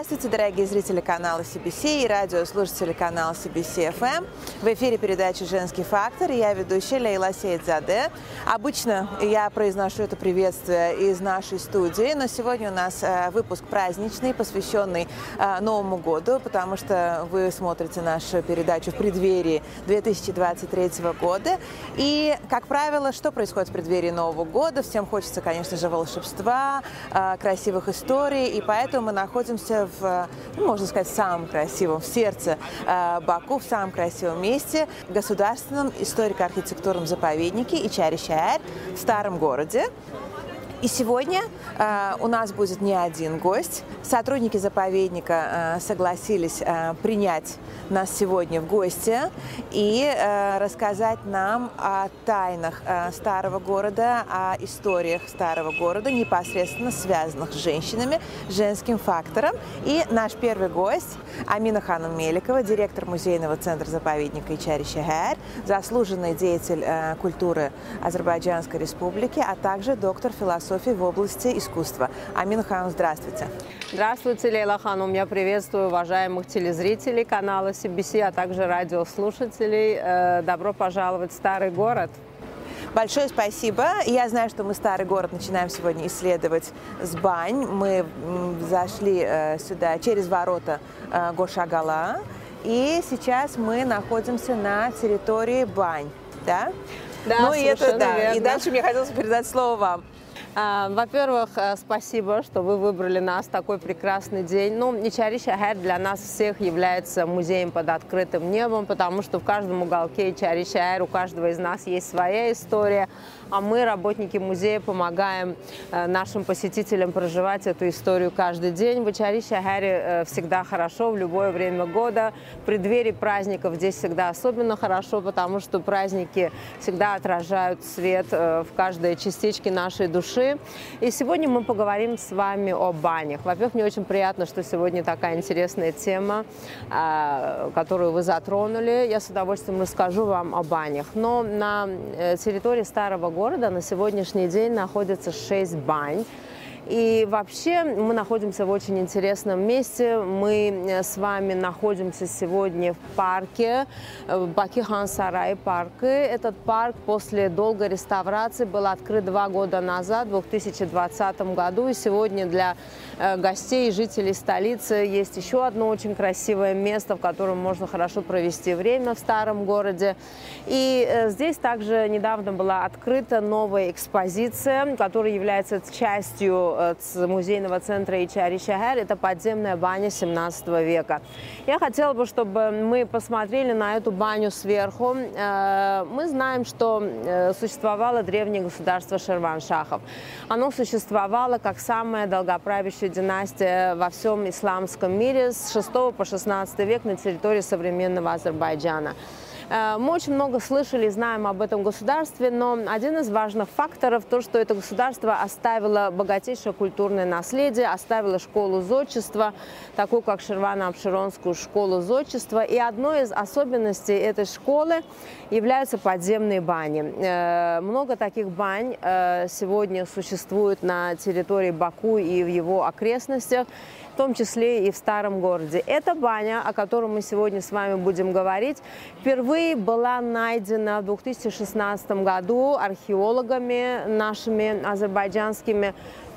Здравствуйте, дорогие зрители канала CBC и радиослушатели канала CBC FM. В эфире передача «Женский фактор» я ведущая Лейла Сейдзаде. Обычно я произношу это приветствие из нашей студии, но сегодня у нас э, выпуск праздничный, посвященный э, Новому году, потому что вы смотрите нашу передачу в преддверии 2023 года. И, как правило, что происходит в преддверии Нового года? Всем хочется, конечно же, волшебства, э, красивых историй, и поэтому мы находимся в, ну, можно сказать, самом красивом, в сердце э, Баку, в самом красивом месте, Государственном историко-архитектурном заповеднике Ичари-Шаэр в старом городе. И сегодня э, у нас будет не один гость. Сотрудники заповедника э, согласились э, принять нас сегодня в гости и э, рассказать нам о тайнах э, старого города, о историях старого города, непосредственно связанных с женщинами, женским фактором. И наш первый гость Амина Ханум Меликова, директор музейного центра заповедника Ичари Шахар, заслуженный деятель э, культуры Азербайджанской республики, а также доктор философии философии в области искусства. Амина Ханум, здравствуйте. Здравствуйте, Лейла Ханум. Я приветствую уважаемых телезрителей канала CBC, а также радиослушателей. Э, добро пожаловать в старый город. Большое спасибо. Я знаю, что мы старый город начинаем сегодня исследовать с бань. Мы зашли э, сюда через ворота э, Гошагала. И сейчас мы находимся на территории бань. Да? Да, ну и это да. Верно. И дальше мне хотелось передать слово вам. А, во-первых, э, спасибо, что вы выбрали нас такой прекрасный день. Ну, Ичари Шахар для нас всех является музеем под открытым небом, потому что в каждом уголке Ичари Шахар у каждого из нас есть своя история, а мы, работники музея, помогаем э, нашим посетителям проживать эту историю каждый день. В Ичари Шахаре э, всегда хорошо в любое время года. В преддверии праздников здесь всегда особенно хорошо, потому что праздники всегда отражают свет в каждой частичке нашей души. И сегодня мы поговорим с вами о банях. Во-первых, мне очень приятно, что сегодня такая интересная тема, а, которую вы затронули. Я с удовольствием расскажу вам о банях. Но на э, территории старого города на сегодняшний день находится 6 бань. И вообще мы находимся в очень интересном месте. Мы э, с вами находимся сегодня в парке, в Бакихан Сарай парке. Этот парк после долгой реставрации был открыт два года назад, в 2020 году. И сегодня для э, гостей и жителей столицы есть еще одно очень красивое место, в котором можно хорошо провести время в старом городе. И э, здесь также недавно была открыта новая экспозиция, которая является частью музейного центра Ичари Шахер. Это подземная баня 17 века. Я хотела бы, чтобы мы посмотрели на эту баню сверху. Э, мы знаем, что э, существовало древнее государство Шерваншахов. Оно существовало как самая долгоправящая династия во всем исламском мире с 6 по 16 век на территории современного Азербайджана. Э, мы очень много слышали и знаем об этом государстве, но один из важных факторов то, что это государство оставило богатейшее культурное наследие, оставило школу зодчества, такую как Шервано-Обширонскую школу зодчества. И одной из особенностей этой школы являются подземные бани. Э, много таких бань э, сегодня существует на территории Баку и в его окрестностях том числе и в старом городе. Эта баня, о которой мы сегодня с вами будем говорить, впервые была найдена в 2016 году археологами нашими азербайджанскими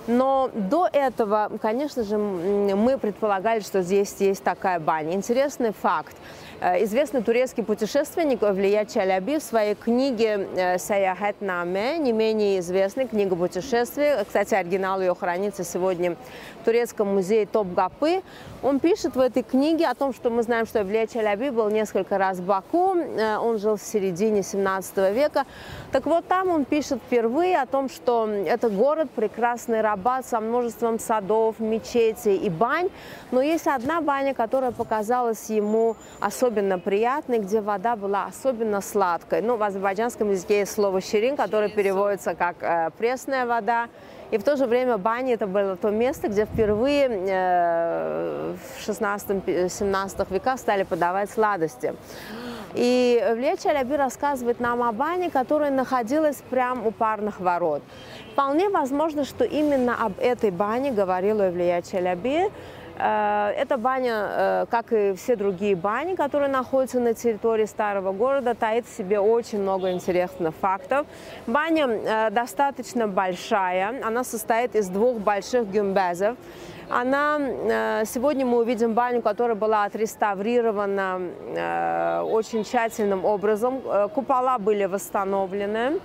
но до этого, конечно же, мы предполагали, что здесь есть такая баня. Интересный факт. Э, известный турецкий путешественник Влият Чаляби в своей книге э, «Саяхат Наме», не менее известной, книга путешествий, кстати, оригинал ее хранится сегодня в Турецком музее Топгапы, он пишет в этой книге о том, что мы знаем, что Влият Чаляби был несколько раз в Баку, э, он жил в середине 17 века. Так вот, там он пишет впервые о том, что это город, прекрасный рабат со множеством садов, мечетей и бань, но есть одна баня, которая показалась ему особенно особенно приятный, где вода была особенно сладкой. Ну, в азербайджанском языке есть слово «щерин», которое переводится как э, «пресная вода». И в то же время баня это было то место, где впервые э, в 16-17 веках стали подавать сладости. И Илья Челяби рассказывает нам о бане, которая находилась прямо у парных ворот. Вполне возможно, что именно об этой бане говорила Илья Челяби, Э, эта баня, э, как и все другие бани, которые находятся на территории старого города, таит в себе очень много интересных фактов. Баня э, достаточно большая, она состоит из двух больших гюмбезов. Она, сегодня мы увидим баню, которая была отреставрирована очень тщательным образом. Купола были восстановлены.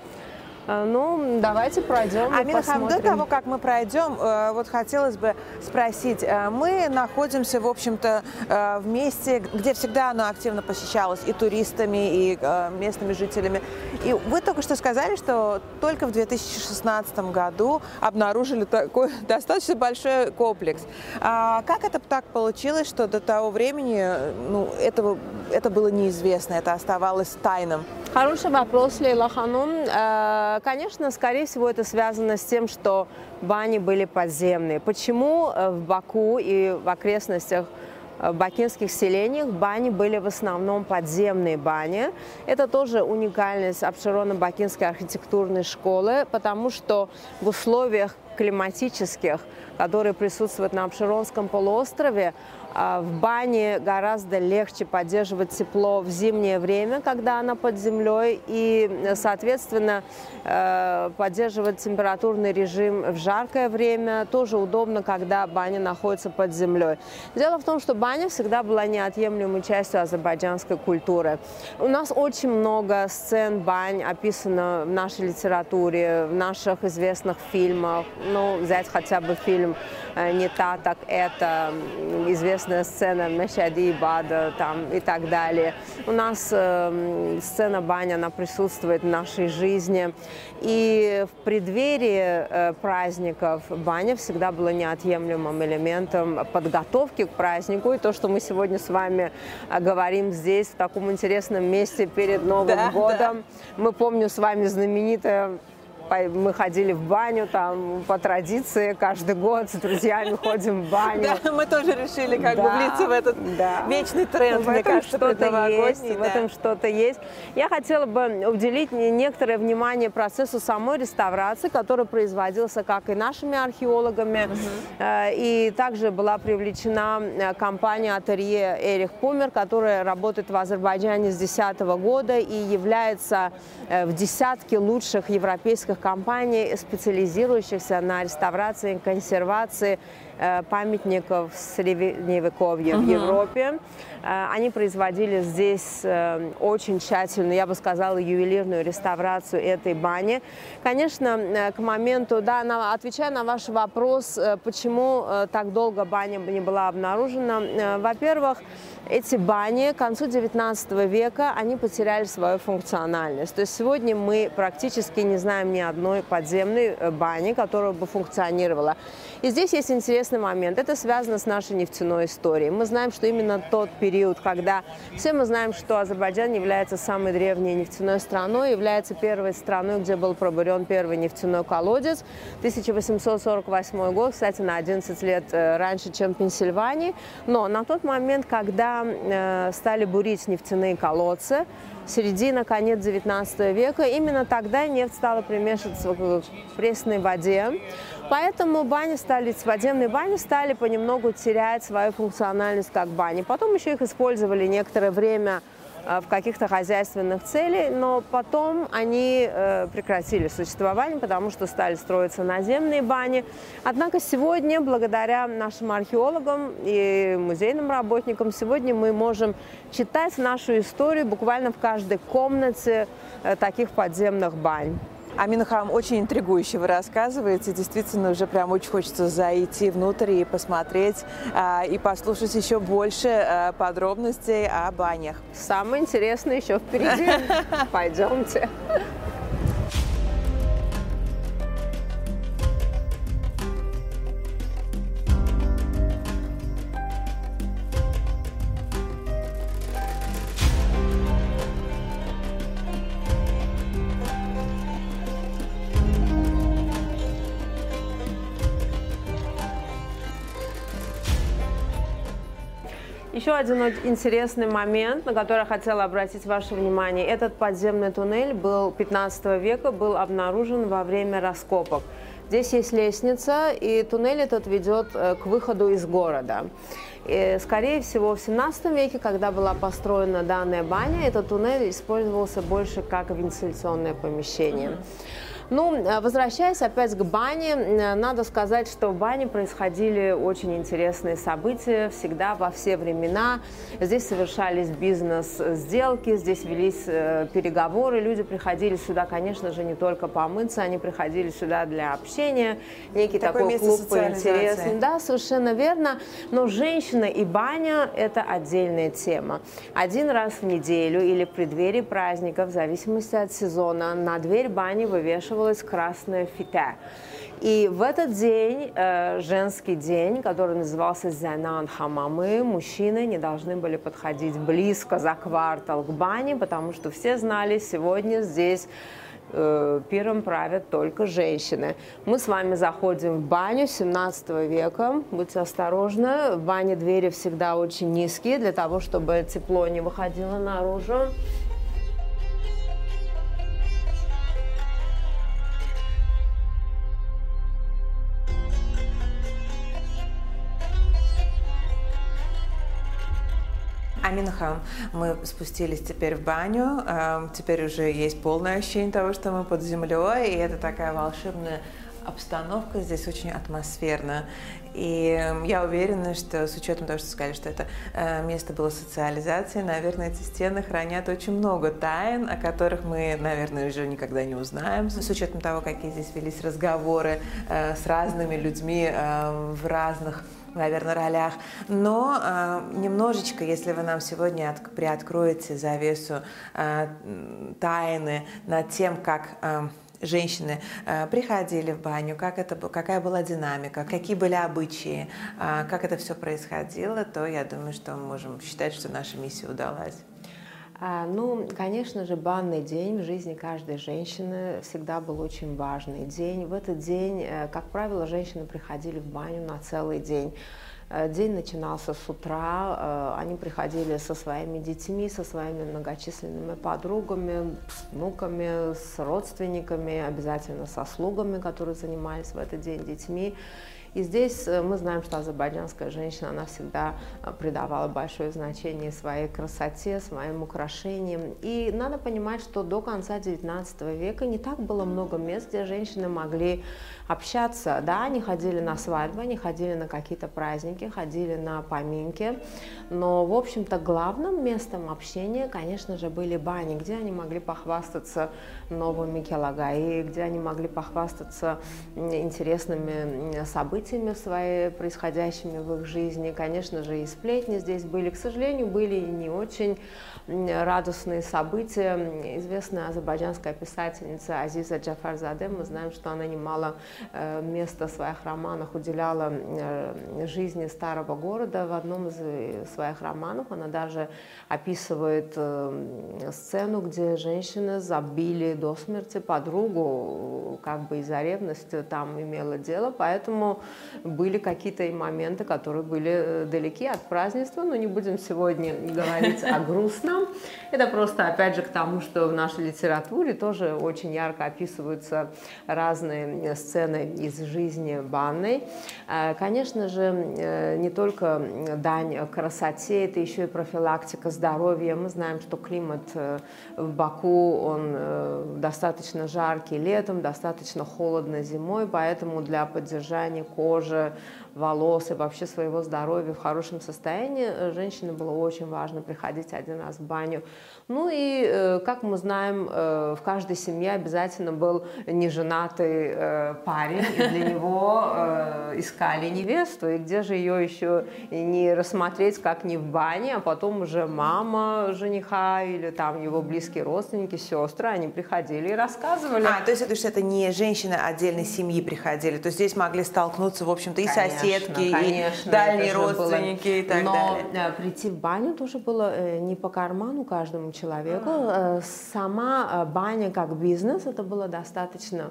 Э, ну, давайте пройдем а, Минхам, до того, как мы пройдем, э, вот хотелось бы спросить. Э, мы находимся, в общем-то, в месте, где всегда оно активно посещалось и туристами, и местными жителями. И вы только что сказали, что только в 2016 году обнаружили такой достаточно большой комплекс. А как это так получилось, что до того времени ну, этого, это было неизвестно, это оставалось тайным? Хороший вопрос, Лейла Ханум. Э, конечно, скорее всего, это связано с тем, что бани были подземные. Почему э, в Баку и в окрестностях э, бакинских селениях бани были в основном подземные бани. Это тоже уникальность Абширона-Бакинской архитектурной школы, потому что в условиях климатических, которые присутствуют на Абширонском полуострове, в бане гораздо легче поддерживать тепло в зимнее время, когда она под землей, и, соответственно, э, поддерживать температурный режим в жаркое время тоже удобно, когда баня находится под землей. Дело в том, что баня всегда была неотъемлемой частью азербайджанской культуры. У нас очень много сцен бань описано в нашей литературе, в наших известных фильмах. Ну, взять хотя бы фильм Э, не та, так это, известная сцена Мешади Бада там, и так далее. У нас э, сцена баня, она присутствует в нашей жизни. И в преддверии э, праздников баня всегда была неотъемлемым элементом подготовки к празднику. И то, что мы сегодня с вами э, говорим здесь, в таком интересном месте перед Новым да, годом. Да. Мы помним с вами знаменитое мы ходили в баню там по традиции каждый год с друзьями ходим в баню. Да, мы тоже решили как да, бы влиться в этот да. вечный тренд, в мне кажется, что-то есть, да. в этом что-то есть. Я хотела бы уделить некоторое внимание процессу самой реставрации, который производился как и нашими археологами, угу. и также была привлечена э, компания ателье Эрих Пумер, которая работает в Азербайджане с 2010 года и является э, в десятке лучших европейских крупных компаний, специализирующихся на реставрации и консервации э, памятников средневековья угу. в Европе. Э, они производили здесь э, очень тщательную, я бы сказала, ювелирную реставрацию этой бани. Конечно, к моменту, да, на, отвечая на ваш вопрос, почему так долго баня не была обнаружена, во-первых, эти бани к концу 19 века, они потеряли свою функциональность. То есть сегодня мы практически не знаем ни одной подземной э, бани, которая бы функционировала. И здесь есть интересный момент. Это связано с нашей нефтяной историей. Мы знаем, что именно тот период, когда все мы знаем, что Азербайджан является самой древней нефтяной страной, является первой страной, где был пробурен первый нефтяной колодец. 1848 год, кстати, на 11 лет э, раньше, чем Пенсильвании. Но на тот момент, когда э, стали бурить нефтяные колодцы, середина, конец 19 века, именно тогда нефть стала примешиваться к пресной воде. Поэтому бани стали, подземные бани стали понемногу терять свою функциональность как бани. Потом еще их использовали некоторое время в каких-то хозяйственных целях, но потом они э, прекратили существование, потому что стали строиться наземные бани. Однако сегодня, благодаря нашим археологам и музейным работникам, сегодня мы можем читать нашу историю буквально в каждой комнате э, таких подземных бань. Аминхам, очень интригующе вы рассказываете. Действительно, уже прям очень хочется зайти внутрь и посмотреть, а, и послушать еще больше а, подробностей о банях. Самое интересное еще впереди. Пойдемте. Еще один интересный момент, на который я хотела обратить ваше внимание. Этот подземный туннель был 15 века, был обнаружен во время раскопок. Здесь есть лестница, и туннель этот ведет э, к выходу из города. И, скорее всего, в 17 веке, когда была построена данная баня, этот туннель использовался больше как вентиляционное помещение. Mm-hmm. Ну, э, возвращаясь опять к бане, э, надо сказать, что в бане происходили очень интересные события всегда во все времена. Здесь совершались бизнес-сделки, здесь велись э, переговоры, люди приходили сюда, конечно же, не только помыться, они приходили сюда для общения, некий такой, такой клуб по интересам. Да, совершенно верно. Но женщина и баня – это отдельная тема. Один раз в неделю или в преддверии праздника, в зависимости от сезона, на дверь бани вывешивают вывешивалась красная фита. И в этот день, э, женский день, который назывался Зянан Хамамы, мужчины не должны были подходить близко за квартал к бане, потому что все знали, сегодня здесь э, пиром правят только женщины. Мы с вами заходим в баню 17 века. Будьте осторожны. В бане двери всегда очень низкие, для того, чтобы тепло не выходило наружу. Аминхам. Мы спустились теперь в баню. Эм, теперь уже есть полное ощущение того, что мы под землей, и это такая волшебная обстановка здесь очень атмосферна. И эм, я уверена, что с учетом того, что сказали, что это э, место было социализации, наверное, эти стены хранят очень много тайн, о которых мы, наверное, уже никогда не узнаем. С учетом того, какие здесь велись разговоры э, с разными людьми э, в разных наверное, ролях. Но э, немножечко, если вы нам сегодня от, приоткроете завесу э, тайны над тем, как э, женщины э, приходили в баню, как это, какая была динамика, какие были обычаи, э, как это все происходило, то я думаю, что мы можем считать, что наша миссия удалась. А, ну, конечно же, банный день в жизни каждой женщины всегда был очень важный день. В этот день, э, как правило, женщины приходили в баню на целый день. Э, день начинался с утра, э, они приходили со своими детьми, со своими многочисленными подругами, с внуками, с родственниками, обязательно со слугами, которые занимались в этот день детьми. И здесь э, мы знаем, что азербайджанская женщина, она всегда э, придавала большое значение своей красоте, своим украшениям. И надо понимать, что до конца XIX века не так было много мест, где женщины могли общаться. Да, они ходили на свадьбы, они ходили на какие-то праздники, ходили на поминки. Но, в общем-то, главным местом общения, конечно же, были бани, где они могли похвастаться новыми килагаи, где они могли похвастаться интересными событиями свои, происходящими в их жизни. Конечно же, и сплетни здесь были. К сожалению, были и не очень радостные события. Известная азербайджанская писательница Азиза Джафарзаде, мы знаем, что она немало э, места в своих романах уделяла э, жизни старого города. В одном из э, своих романов она даже описывает сцену, где женщины забили до смерти подругу, как бы из-за ревности там имела дело, поэтому были какие-то и моменты, которые были далеки от празднества, но не будем сегодня говорить о грустном. Это просто, опять же, к тому, что в нашей литературе тоже очень ярко описываются разные сцены из жизни банной. Э, конечно же, э, не только дань красоте, это еще и профилактика здоровья. Мы знаем, что климат э, в Баку, он достаточно жаркий летом, достаточно холодно зимой, поэтому для поддержания кожи, волос и вообще своего здоровья в хорошем состоянии, э, женщине было очень важно приходить один раз в баню. Ну и, э, как мы знаем, э, в каждой семье обязательно был неженатый парень, и для него искали невесту, и где же ее еще не рассмотреть, как не в бане, а потом уже мама жениха или там его близкие родственники, сестры, они приходили и рассказывали. А, то есть это, что это не женщины отдельной семьи приходили, то есть здесь могли столкнуться, в общем-то, и соседи, соседки, конечно, и дальние родственники было. и так Но далее. Но прийти в баню тоже было э, не по карману каждому человеку. А. Сама э, баня как бизнес, это было достаточно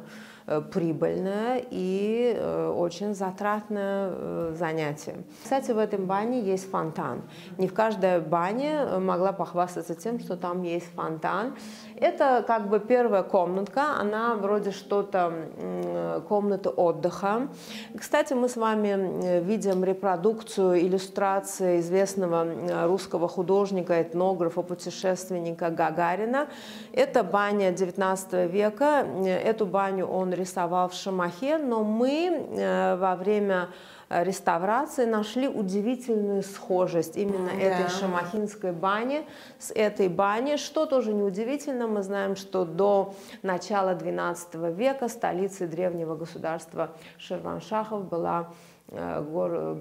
прибыльное и очень затратное занятие. Кстати, в этом бане есть фонтан. Не в каждой бане могла похвастаться тем, что там есть фонтан. Это как бы первая комнатка, она вроде что-то комната отдыха. Кстати, мы с вами видим репродукцию, иллюстрации известного русского художника, этнографа, путешественника Гагарина. Это баня 19 века. Эту баню он рисовал в Шамахе, но мы э, во время Э, реставрации нашли удивительную схожесть именно да. этой шамахинской бани с этой бани, что тоже неудивительно. Мы знаем, что до начала XII века столицей древнего государства Шерваншахов была э,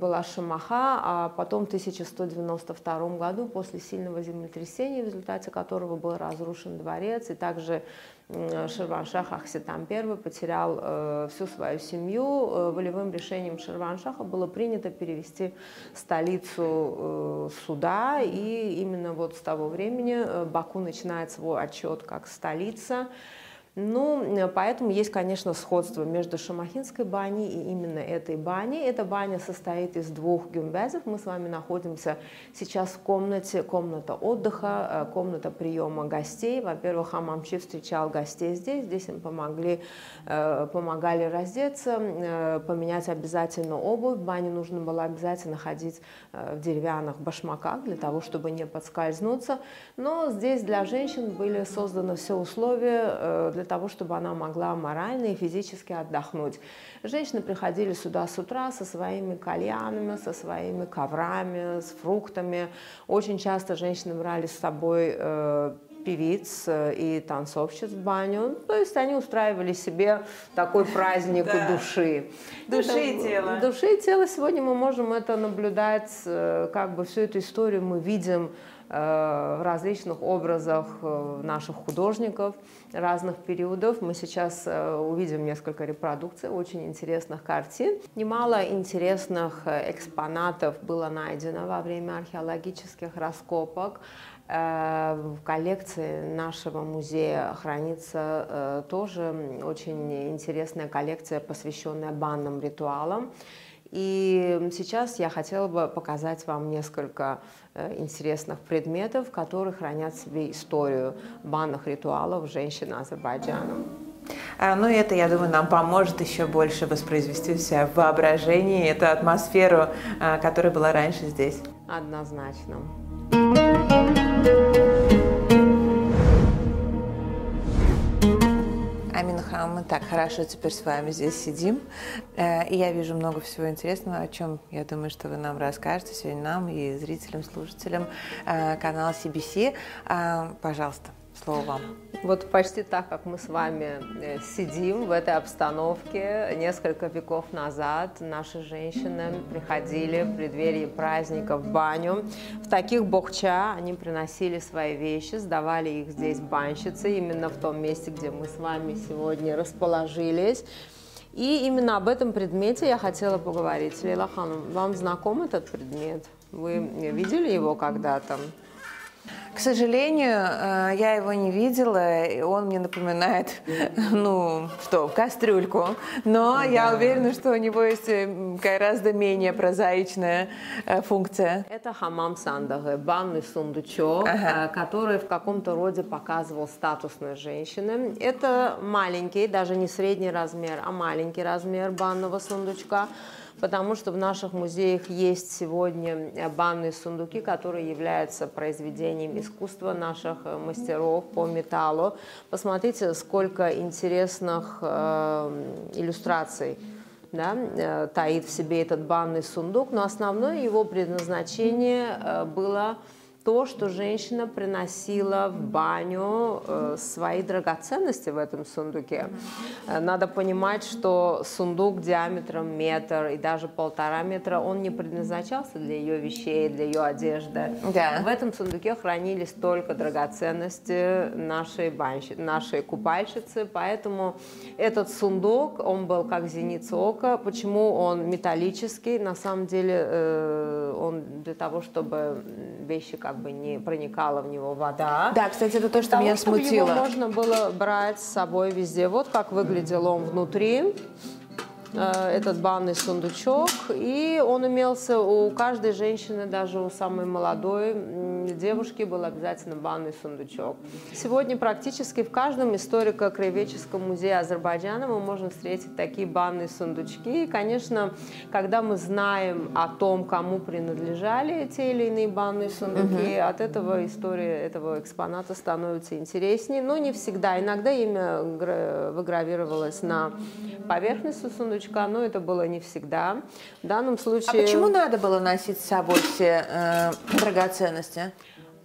была Шамаха, а потом в 1192 году, после сильного землетрясения, в результате которого был разрушен дворец, и также Ширваншах Ахситам I потерял э, всю свою семью. Э, волевым решением Ширваншаха было принято перевести столицу э, суда, и именно вот с того времени Баку начинает свой отчет как столица. Ну, поэтому есть, конечно, сходство между Шамахинской баней и именно этой баней. Эта баня состоит из двух гюмбезов. Мы с вами находимся сейчас в комнате, комната отдыха, э, комната приема гостей. Во-первых, Хамамчи встречал гостей здесь. Здесь им помогли, э, помогали раздеться, э, поменять обязательно обувь. В бане нужно было обязательно ходить в деревянных башмаках для того, чтобы не подскользнуться. Но здесь для женщин были созданы все условия для для того, чтобы она могла морально и физически отдохнуть. Женщины приходили сюда с утра со своими кальянами, со своими коврами, с фруктами. Очень часто женщины брали с собой э, певиц э, и танцовщиц в баню. То есть они устраивали себе такой праздник души. Души и тела. Души и тела. Сегодня мы можем это наблюдать, э, как бы всю эту историю мы видим в различных образах э, наших художников разных периодов. Мы сейчас э, увидим несколько репродукций очень интересных картин. Немало интересных экспонатов было найдено во время археологических раскопок. В коллекции нашего музея хранится тоже очень интересная коллекция, посвященная банным ритуалам. И сейчас я хотела бы показать вам несколько э, интересных предметов, которые хранят в себе историю банных ритуалов женщин Азербайджана. А, ну и это, я думаю, нам поможет еще больше воспроизвести себя в воображении, эту атмосферу, а, которая была раньше здесь. Однозначно. Аминха, мы так хорошо теперь с вами здесь сидим, э, и я вижу много всего интересного, о чем я думаю, что вы нам расскажете сегодня нам и зрителям, слушателям э, канала CBC. Э, пожалуйста. Слово. Вот почти так, как мы с вами э, сидим в этой обстановке, несколько веков назад наши женщины приходили в преддверии праздника в баню. В таких бохча они приносили свои вещи, сдавали их здесь банщицы, именно в том месте, где мы с вами сегодня расположились. И именно об этом предмете я хотела поговорить. Лейла Ханом, вам знаком этот предмет? Вы видели его когда-то? К сожалению, э, я его не видела, и он мне напоминает, ну, что, кастрюльку. Но да. я уверена, что у него есть э, гораздо менее прозаичная э, функция. Это хамам сандага, банный сундучок, ага. который в каком-то роде показывал статусной женщины. Это маленький, даже не средний размер, а маленький размер банного сундучка потому что в наших музеях есть сегодня э, банные сундуки, которые являются произведением искусства наших э, мастеров по металлу. Посмотрите, сколько интересных э, иллюстраций да, э, таит в себе этот банный сундук, но основное его предназначение было то, что женщина приносила в баню э, свои драгоценности в этом сундуке. Э, надо понимать, что сундук диаметром метр и даже полтора метра, он не предназначался для ее вещей, для ее одежды. Да. В этом сундуке хранились только драгоценности нашей, банщи, нашей купальщицы, поэтому этот сундук, он был как зеница ока. Почему он металлический? На самом деле э, он для того, чтобы вещи как как бы не проникала в него вода. Да, кстати, это то, что меня смутило. Его можно было брать с собой везде. Вот как выглядел он внутри. Э, этот банный сундучок, и он имелся у каждой женщины, даже у самой молодой девушки был обязательно банный сундучок. Сегодня практически в каждом историко-краеведческом музее Азербайджана мы можем встретить такие банные сундучки. И, конечно, когда мы знаем о том, кому принадлежали те или иные банные сундуки, угу. от этого история этого экспоната становится интереснее, но не всегда. Иногда имя выгравировалось на поверхности сундучка, сумочка, но это было не всегда. В данном случае... А почему надо было носить с собой все э, драгоценности?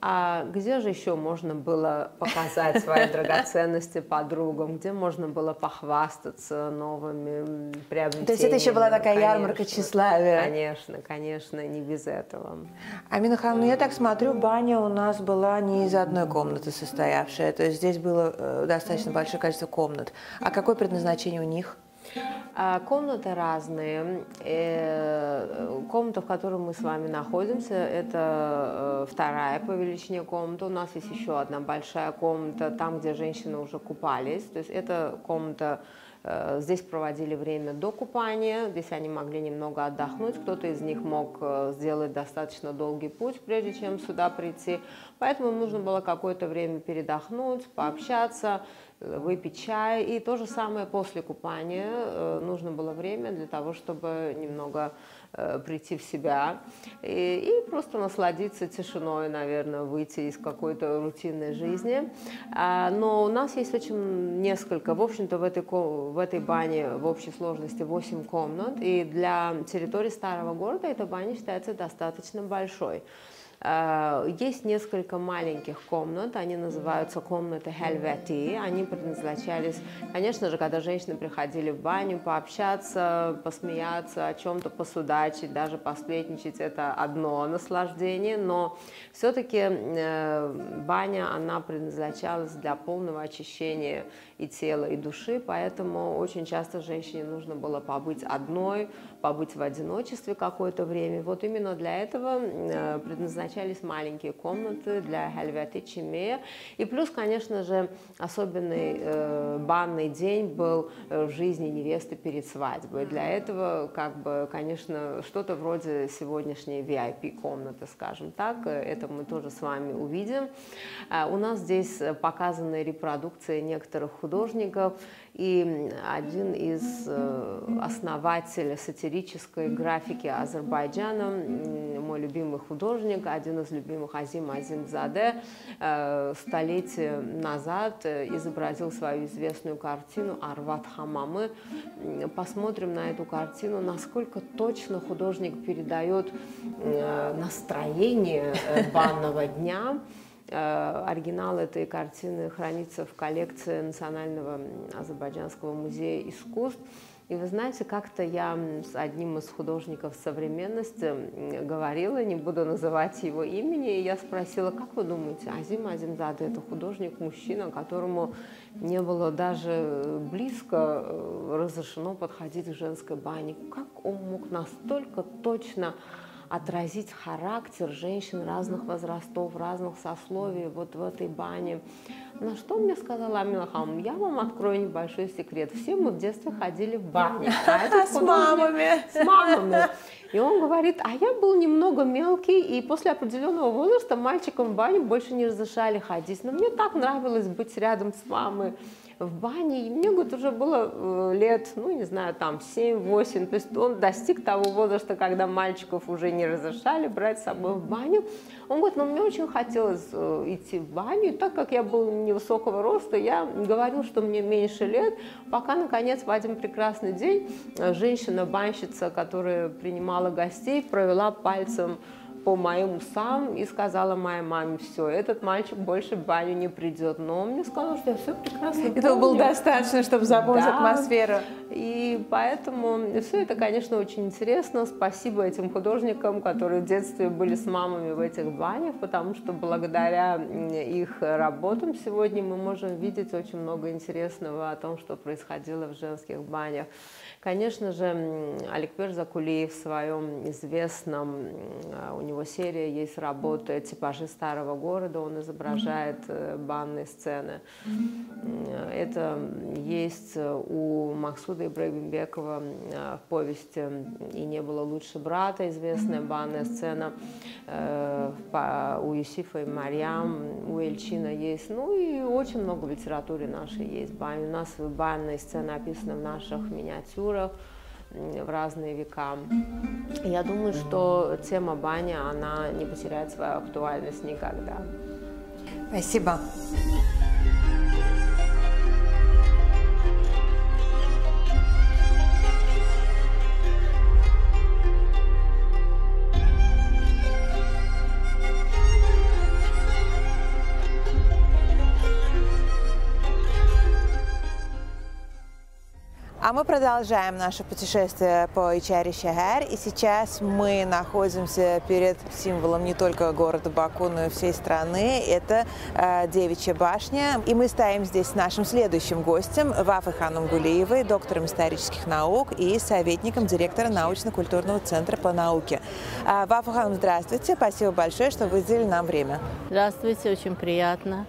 А где же еще можно было показать свои драгоценности подругам? Где можно было похвастаться новыми приобретениями? То есть это еще была такая конечно, ярмарка тщеславия? Конечно, конечно, не без этого. Амина Хан, ну я так смотрю, баня у нас была не из одной комнаты состоявшая. То есть здесь было э, достаточно большое количество комнат. А какое предназначение у них? А, комнаты разные. Э, комната, в которой мы с вами находимся, это э, вторая по величине комната. У нас есть еще одна большая комната, там, где женщины уже купались. То есть это комната э, Здесь проводили время до купания, здесь они могли немного отдохнуть. Кто-то из них мог сделать достаточно долгий путь, прежде чем сюда прийти. Поэтому нужно было какое-то время передохнуть, пообщаться, выпить чай. И то же самое после купания. Э, нужно было время для того, чтобы немного э, прийти в себя и, и просто насладиться тишиной, наверное, выйти из какой-то рутинной жизни. А, но у нас есть очень несколько, в общем-то, в этой, в этой бане в общей сложности 8 комнат, и для территории старого города эта баня считается достаточно большой. Э, есть несколько маленьких комнат, они называются комнаты Хельвети. Они предназначались, конечно же, когда женщины приходили в баню пообщаться, посмеяться, о чем-то посудачить, даже посплетничать, это одно наслаждение, но все-таки э, баня, она предназначалась для полного очищения и тела, и души, поэтому очень часто женщине нужно было побыть одной, побыть в одиночестве какое-то время. Вот именно для этого э, предназначались маленькие комнаты для Хельвети Чимея. И плюс, конечно же, особенный э, банный день был э, в жизни невесты перед свадьбой. Для этого, как бы, конечно, что-то вроде сегодняшней VIP-комнаты, скажем так. Это мы тоже с вами увидим. У нас здесь показаны репродукции некоторых художников. И один из э, основателей сатирической графики Азербайджана, мой любимый художник, один из любимых Азим Азимзаде, э, столетие назад изобразил свою известную картину «Арват Хамамы». Посмотрим на эту картину, насколько точно художник передает э, настроение банного дня. Э, оригинал этой картины хранится в коллекции Национального азербайджанского музея искусств. И вы знаете, как-то я с одним из художников современности говорила, не буду называть его имени, и я спросила, как вы думаете, Азим Азимзада – это художник, мужчина, которому не было даже близко э, разрешено подходить к женской бане. Как он мог настолько точно отразить характер женщин разных возрастов, разных сословий вот в этой бане. На что мне сказала Амина Хамовна, я вам открою небольшой секрет. Все мы в детстве ходили в баню. А с мамами. С мамами. И он говорит, а я был немного мелкий, и после определенного возраста мальчикам в баню больше не разрешали ходить. Но мне так нравилось быть рядом с мамой в бане, и мне говорит, уже было э, лет, ну, не знаю, там, 7-8, то есть он достиг того возраста, когда мальчиков уже не разрешали брать с собой в баню. Он говорит, ну, мне очень хотелось э, идти в баню, и так как я был невысокого роста, я говорил, что мне меньше лет, пока, наконец, в один прекрасный день э, женщина-банщица, которая принимала гостей, провела пальцем по моим усам и сказала моей маме, все, этот мальчик больше в баню не придет. Но он мне сказал, что я все прекрасно помню. Этого было достаточно, чтобы запомнить да. атмосферу. И поэтому все это, конечно, очень интересно. Спасибо этим художникам, которые в детстве были с мамами в этих банях, потому что благодаря их работам сегодня мы можем видеть очень много интересного о том, что происходило в женских банях. Конечно же, Аликбер Закулиев в своем известном него серия есть работа «Типажи старого города», он изображает э, банные сцены. Это есть у Максуда Ибрагимбекова в повести «И не было лучше брата» известная банная сцена. У Юсифа и Марьям, у Эльчина есть. Ну и очень много в литературе нашей есть. У нас банные сцены описаны в наших миниатюрах в разные века. Я думаю, что тема бани, она не потеряет свою актуальность никогда. Спасибо. А мы продолжаем наше путешествие по Ичари-Шахар. И сейчас мы находимся перед символом не только города Баку, но и всей страны. Это э, Девичья башня. И мы стоим здесь с нашим следующим гостем Вафой Ханом Гулиевой, доктором исторических наук и советником директора научно-культурного центра по науке. Э, Вафа Ханом, здравствуйте. Спасибо большое, что выделили нам время. Здравствуйте, очень приятно.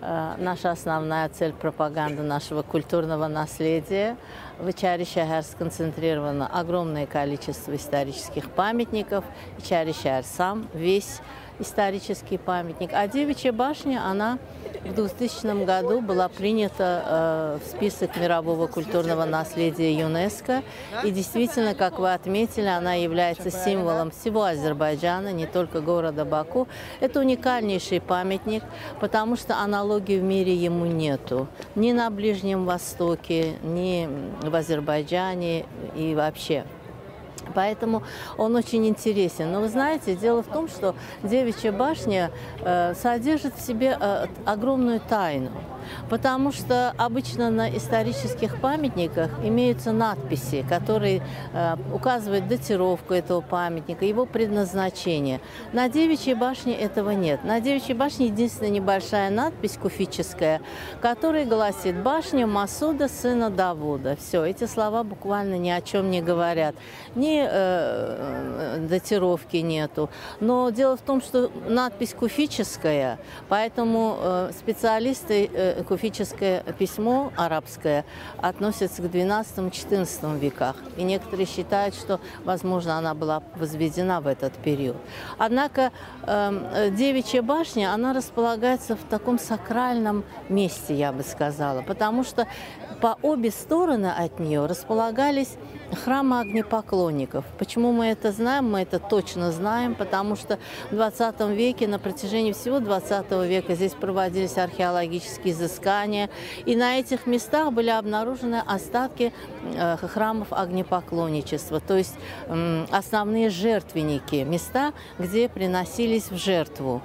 Э, наша основная цель пропаганды нашего культурного наследия. В Ичари-Шахар сконцентрировано огромное количество исторических памятников. Ичари-Шахар сам весь исторический памятник. А Девичья башня, она в 2000 году была принята э, в список мирового культурного наследия ЮНЕСКО. И действительно, как вы отметили, она является символом всего Азербайджана, не только города Баку. Это уникальнейший памятник, потому что аналогии в мире ему нету. Ни на Ближнем Востоке, ни в Азербайджане и вообще. Поэтому он очень интересен. Но вы знаете, дело в том, что Девичья башня э, содержит в себе э, огромную тайну. Потому что обычно на исторических памятниках имеются надписи, которые э, указывают датировку этого памятника, его предназначение. На Девичьей башне этого нет. На Девичьей башне единственная небольшая надпись куфическая, которая гласит «Башня Масуда, сына Давуда». Все, эти слова буквально ни о чем не говорят. Ни э, датировки нету. Но дело в том, что надпись куфическая, поэтому э, специалисты э, куфическое письмо арабское относится к XII-XIV веках. И некоторые считают, что, возможно, она была возведена в этот период. Однако э, Девичья башня, она располагается в таком сакральном месте, я бы сказала, потому что по обе стороны от нее располагались храмы огнепоклонников. Почему мы это знаем? Мы это точно знаем, потому что в 20 веке, на протяжении всего 20 века здесь проводились археологические изыскания, и на этих местах были обнаружены остатки э, храмов огнепоклонничества, то есть э, основные жертвенники, места, где приносились в жертву.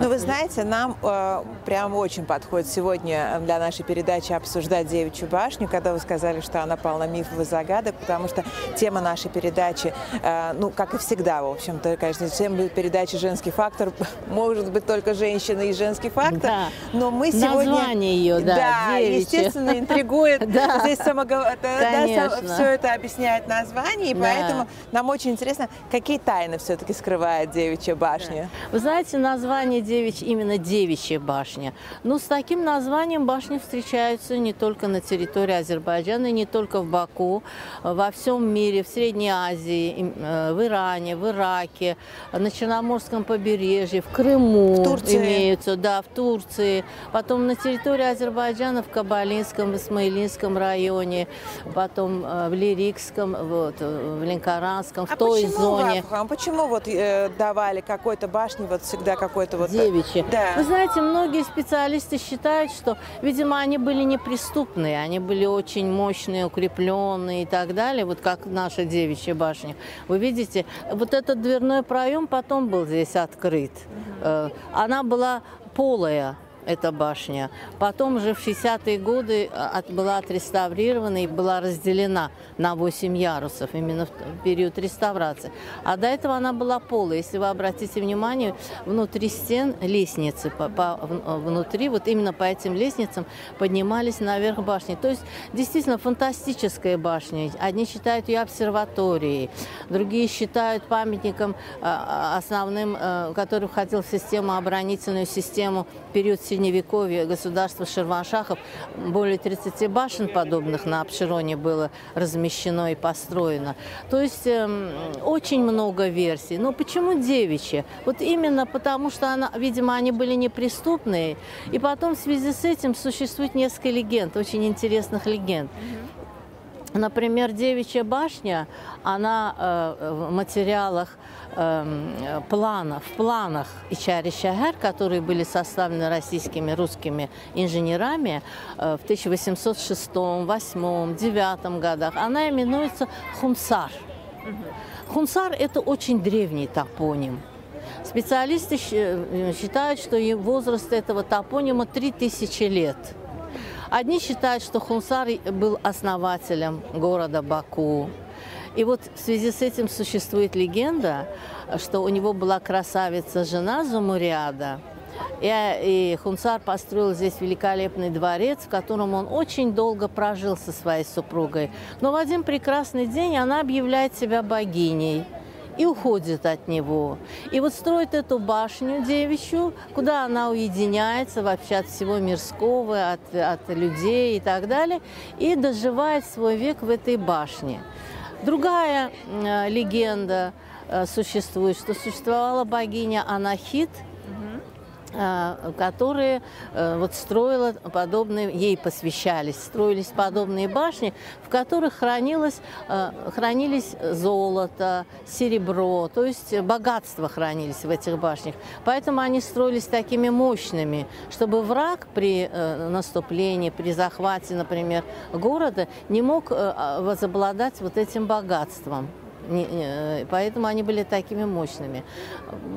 Ну, вы знаете, нам э, прям очень подходит сегодня для нашей передачи обсуждать Девичью башню, когда вы сказали, что она полна мифов и загадок, потому что тема нашей передачи, э, ну, как и всегда, в общем-то, конечно, тема передачи «Женский фактор» может быть только женщина и женский фактор, да. но мы сегодня... Название ее, да, Да, естественно, интригует. да. Здесь самогов... да, все это объясняет название, и да. поэтому нам очень интересно, какие тайны все-таки скрывает Девичья башня. Да. Вы знаете, название девичья, именно Девичья башня. Ну, с таким названием башни встречаются не только на территории Азербайджана, не только в Баку, во всем мире, в Средней Азии, э, в Иране, в Ираке, на Черноморском побережье, в Крыму в Турции. имеются, да, в Турции, потом на территории Азербайджана в Кабалинском, Исмаилинском районе, потом э, в Лирикском, вот, в Ленкоранском, в а той почему, зоне. А почему вот э, давали какой-то башне вот всегда какой-то вот... Девичьи. Да. Вы знаете, многие специалисты считают, что, видимо, они были неприступные, они были очень мощные, укрепленные и так далее, вот как наша девичья башня. Вы видите, вот этот дверной проем потом был здесь открыт. Она была полая, эта башня. Потом уже в 60-е годы а, была отреставрирована и была разделена на 8 ярусов, именно в период реставрации. А до этого она была полая. Если вы обратите внимание, внутри стен лестницы, по, по, внутри, вот именно по этим лестницам поднимались наверх башни. То есть действительно фантастическая башня. Одни считают ее обсерваторией, другие считают памятником а, основным, э, который входил в систему оборонительную систему период Средневековья государства Шерваншахов. Более 30 башен подобных на Обшироне было размещено и построено. То есть э, очень много версий. Но почему девичья? Вот именно потому, что, она, видимо, они были неприступные. И потом в связи с этим существует несколько легенд, очень интересных легенд. Например, Девичья башня, она э, в материалах э, планов, в планах Ичари Шагар, которые были составлены российскими, русскими инженерами э, в 1806, 8, 9 годах, она именуется Хунсар. Хунсар – это очень древний топоним. Специалисты э, считают, что возраст этого топонима 3000 лет – Одни считают, что Хунсар был основателем города Баку. И вот в связи с этим существует легенда, что у него была красавица-жена Зумуриада, и, Хунсар построил здесь великолепный дворец, в котором он очень долго прожил со своей супругой. Но в один прекрасный день она объявляет себя богиней – и уходит от него. И вот строит эту башню девичью, куда она уединяется вообще от всего мирского, от, от людей и так далее, и доживает свой век в этой башне. Другая э, легенда э, существует, что существовала богиня Анахит – которые э, вот строила подобные, ей посвящались, строились подобные башни, в которых хранилось, э, хранились золото, серебро, то есть богатства хранились в этих башнях. Поэтому они строились такими мощными, чтобы враг при наступлении, при захвате, например, города не мог возобладать вот этим богатством. Поэтому они были такими мощными.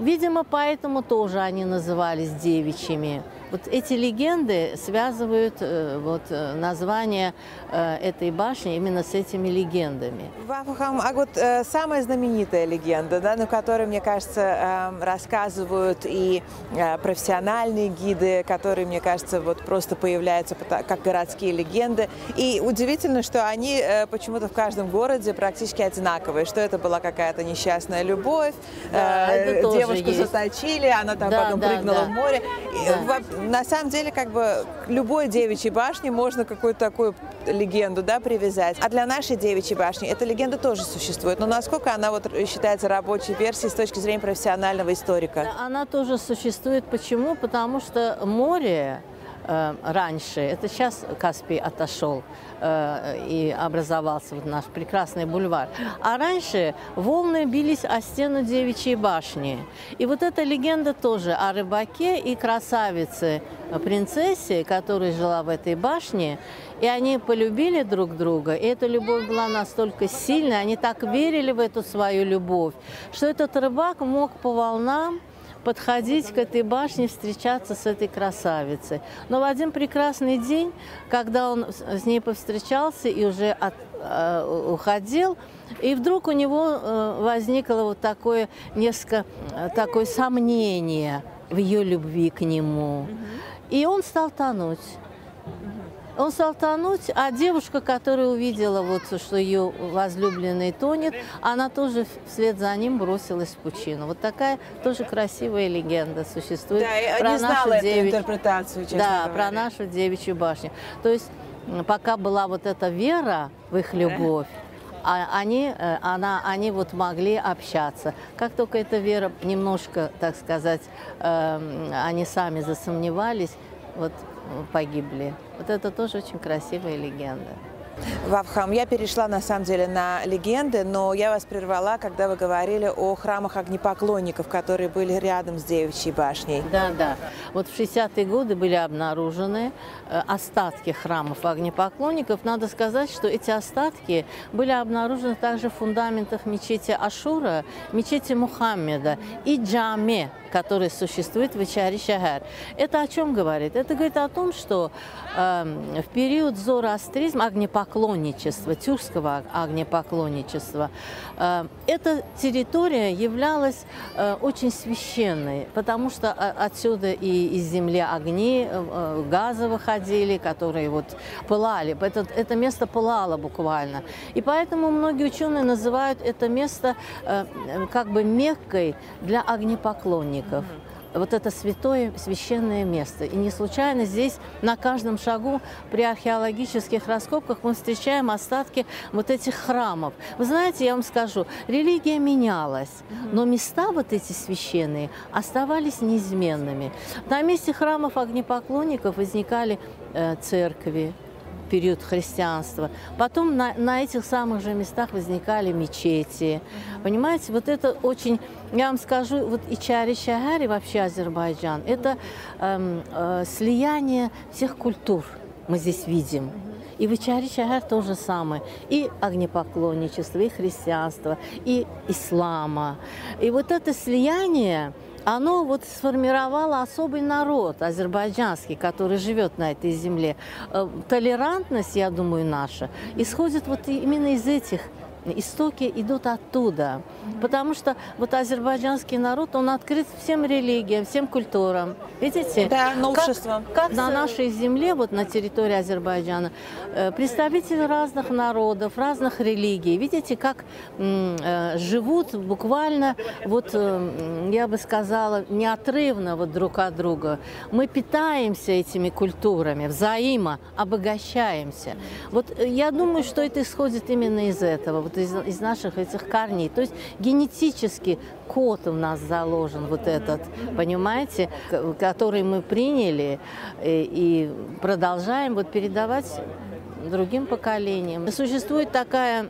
Видимо, поэтому тоже они назывались девичьими. Вот эти легенды связывают э, вот, э, название э, этой башни именно с этими легендами. Вафухам, а вот э, самая знаменитая легенда, да, на которой, мне кажется, э, рассказывают и э, профессиональные гиды, которые, мне кажется, вот просто появляются как городские легенды. И удивительно, что они э, почему-то в каждом городе практически одинаковые, что это была какая-то несчастная любовь, да, э, девушку есть. заточили, она там да, потом да, прыгнула да. в море. Да. И, на самом деле, как бы любой девичьей башни можно какую-то такую легенду да, привязать. А для нашей девичьей башни эта легенда тоже существует. Но насколько она вот считается рабочей версией с точки зрения профессионального историка? Она тоже существует. Почему? Потому что море Э, раньше. Это сейчас Каспий отошел и образовался вот наш прекрасный бульвар. А раньше волны бились о стену Девичьей башни. И вот эта легенда тоже о рыбаке и красавице э, принцессе, которая жила в этой башне. И они полюбили друг друга, и эта любовь была настолько сильная, они так верили в эту свою любовь, что этот рыбак мог по волнам подходить к этой башне, встречаться с этой красавицей. Но в один прекрасный день, когда он с ней повстречался и уже от, э, уходил, и вдруг у него э, возникло вот такое несколько э, такое сомнение в ее любви к нему. И он стал тонуть. Он стал тонуть, а девушка, которая увидела, вот, что ее возлюбленный тонет, она тоже вслед за ним бросилась в пучину. Вот такая тоже красивая легенда существует. Да, про не знала нашу девич... интерпретацию, честно Да, говоря. про нашу девичью башню. То есть пока была вот эта вера в их любовь, а они, э, она, они вот могли общаться. Как только эта вера немножко, так сказать, э, они сами засомневались, вот погибли. Вот это тоже очень красивая легенда. Вавхам, я перешла на самом деле на легенды, но я вас прервала, когда вы говорили о храмах огнепоклонников, которые были рядом с Девичьей башней. Да, да. Вот в 60-е годы были обнаружены э, остатки храмов огнепоклонников. Надо сказать, что эти остатки были обнаружены также в фундаментах мечети Ашура, мечети Мухаммеда и джаме, который существует в Ичаре Шахар. Это о чем говорит? Это говорит о том, что э, в период зороастризма, огнепоклонничества, тюркского огнепоклонничества, э, эта территория являлась э, очень священной, потому что э, отсюда и из земли огни, газы выходили, которые вот пылали. Это, это место пылало буквально. И поэтому многие ученые называют это место как бы Меккой для огнепоклонников памятников. Вот это святое, священное место. И не случайно здесь на каждом шагу при археологических раскопках мы встречаем остатки вот этих храмов. Вы знаете, я вам скажу, религия менялась, но места вот эти священные оставались неизменными. На месте храмов огнепоклонников возникали э, церкви, период христианства. Потом на, на этих самых же местах возникали мечети. Понимаете, вот это очень, я вам скажу, вот и Чари Шагари, вообще Азербайджан, это эм, э, слияние всех культур мы здесь видим. И в Ичари Шагар то же самое. И огнепоклонничество, и христианство, и ислама. И вот это слияние, оно вот сформировало особый народ азербайджанский, который живет на этой земле. Э, толерантность, я думаю, наша, исходит вот именно из этих истоки идут оттуда. Потому что вот азербайджанский народ, он открыт всем религиям, всем культурам. Видите? Да, новшествам. Как, как на нашей земле, вот на территории Азербайджана, э, представители разных народов, разных религий. Видите, как э, живут буквально, вот э, я бы сказала, неотрывно вот друг от друга. Мы питаемся этими культурами, взаимо обогащаемся. Вот я думаю, что это исходит именно из этого вот из, из наших этих корней. То есть генетически код у нас заложен вот этот, понимаете, который мы приняли и, э, и продолжаем вот передавать другим поколениям. Существует такая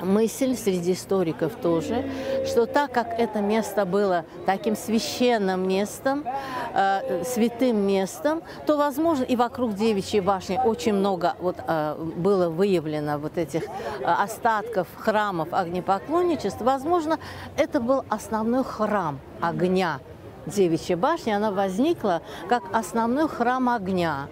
мысль среди историков тоже, что так как это место было таким священным местом, э, святым местом, то, возможно, и вокруг Девичьей башни очень много вот, э, было выявлено вот этих э, остатков храмов огнепоклонничества. Возможно, это был основной храм огня Девичьей башни. Она возникла как основной храм огня.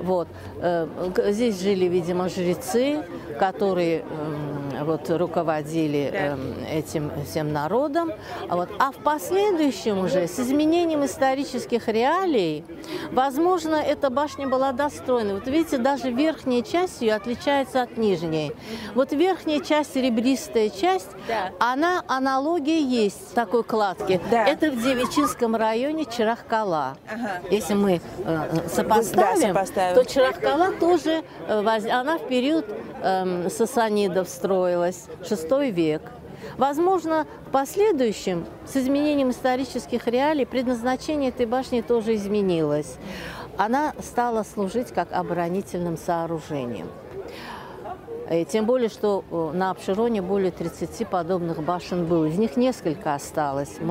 Вот. Э, здесь жили, видимо, жрецы, которые эм, вот, руководили эм, этим всем народом. А вот. А в последующем уже, с изменением исторических реалий, возможно, эта башня была достроена. Вот видите, даже верхняя часть ее отличается от нижней. Вот верхняя часть, серебристая часть, да. она аналогия есть такой кладки. Да. Это в Девичинском районе Чарахкала. Ага. Если мы э, сопоставим, да, сопоставим, то Чарахкала тоже, э, она в период э, сасанидов строилась, шестой век. Возможно, в последующем, с изменением исторических реалий, предназначение этой башни тоже изменилось. Она стала служить как оборонительным сооружением. И тем более, что э, на Обшироне более 30 подобных башен было. Из них несколько осталось в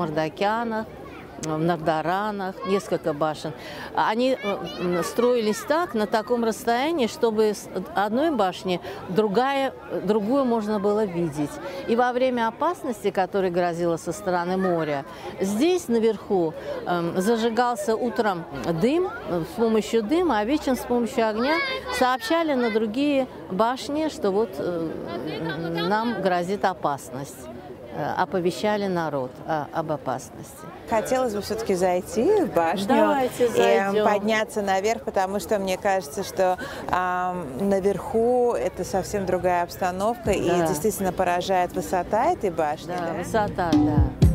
в Нардаранах, несколько башен. Они э, строились так, на таком расстоянии, чтобы с одной башни другая, другую можно было видеть. И во время опасности, которая грозила со стороны моря, здесь наверху э, зажигался утром дым с помощью дыма, а вечером с помощью огня сообщали на другие башни, что вот э, нам грозит опасность. Э, оповещали народ о, об опасности. Хотелось бы все-таки зайти в башню Давайте и подняться наверх, потому что мне кажется, что э, наверху это совсем другая обстановка да. и действительно поражает высота этой башни. Да, да? высота, да.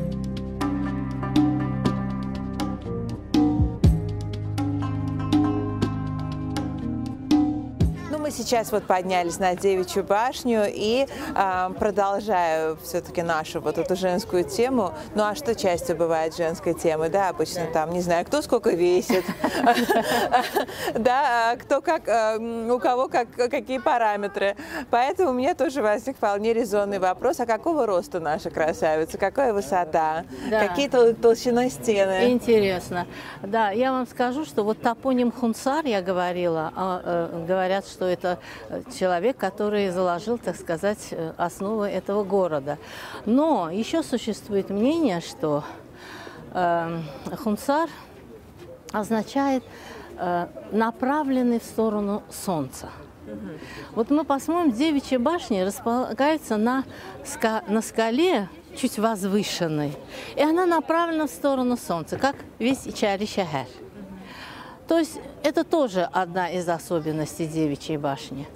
Сейчас вот поднялись на Девичью башню и э, продолжаю все-таки нашу вот эту женскую тему. Ну а что частью бывает женской темы, да, обычно там, не знаю, кто сколько весит, да, а кто как, э, у кого как, какие параметры. Поэтому у меня тоже возник вполне резонный вопрос, а какого роста наша красавица, какая высота, какие толщина стены? Интересно. Да, я вам скажу, что вот топоним Хунсар, я говорила, а, э, говорят, что это человек, который заложил, так сказать, э, основы этого города. Но еще существует мнение, что э, Хунсар означает э, направленный в сторону солнца. Вот мы посмотрим, Девичья башня располагается на, ска на скале, чуть возвышенной, и она направлена в сторону солнца, как весь Ичари-Шахар. То есть это тоже одна из особенностей Девичьей башни.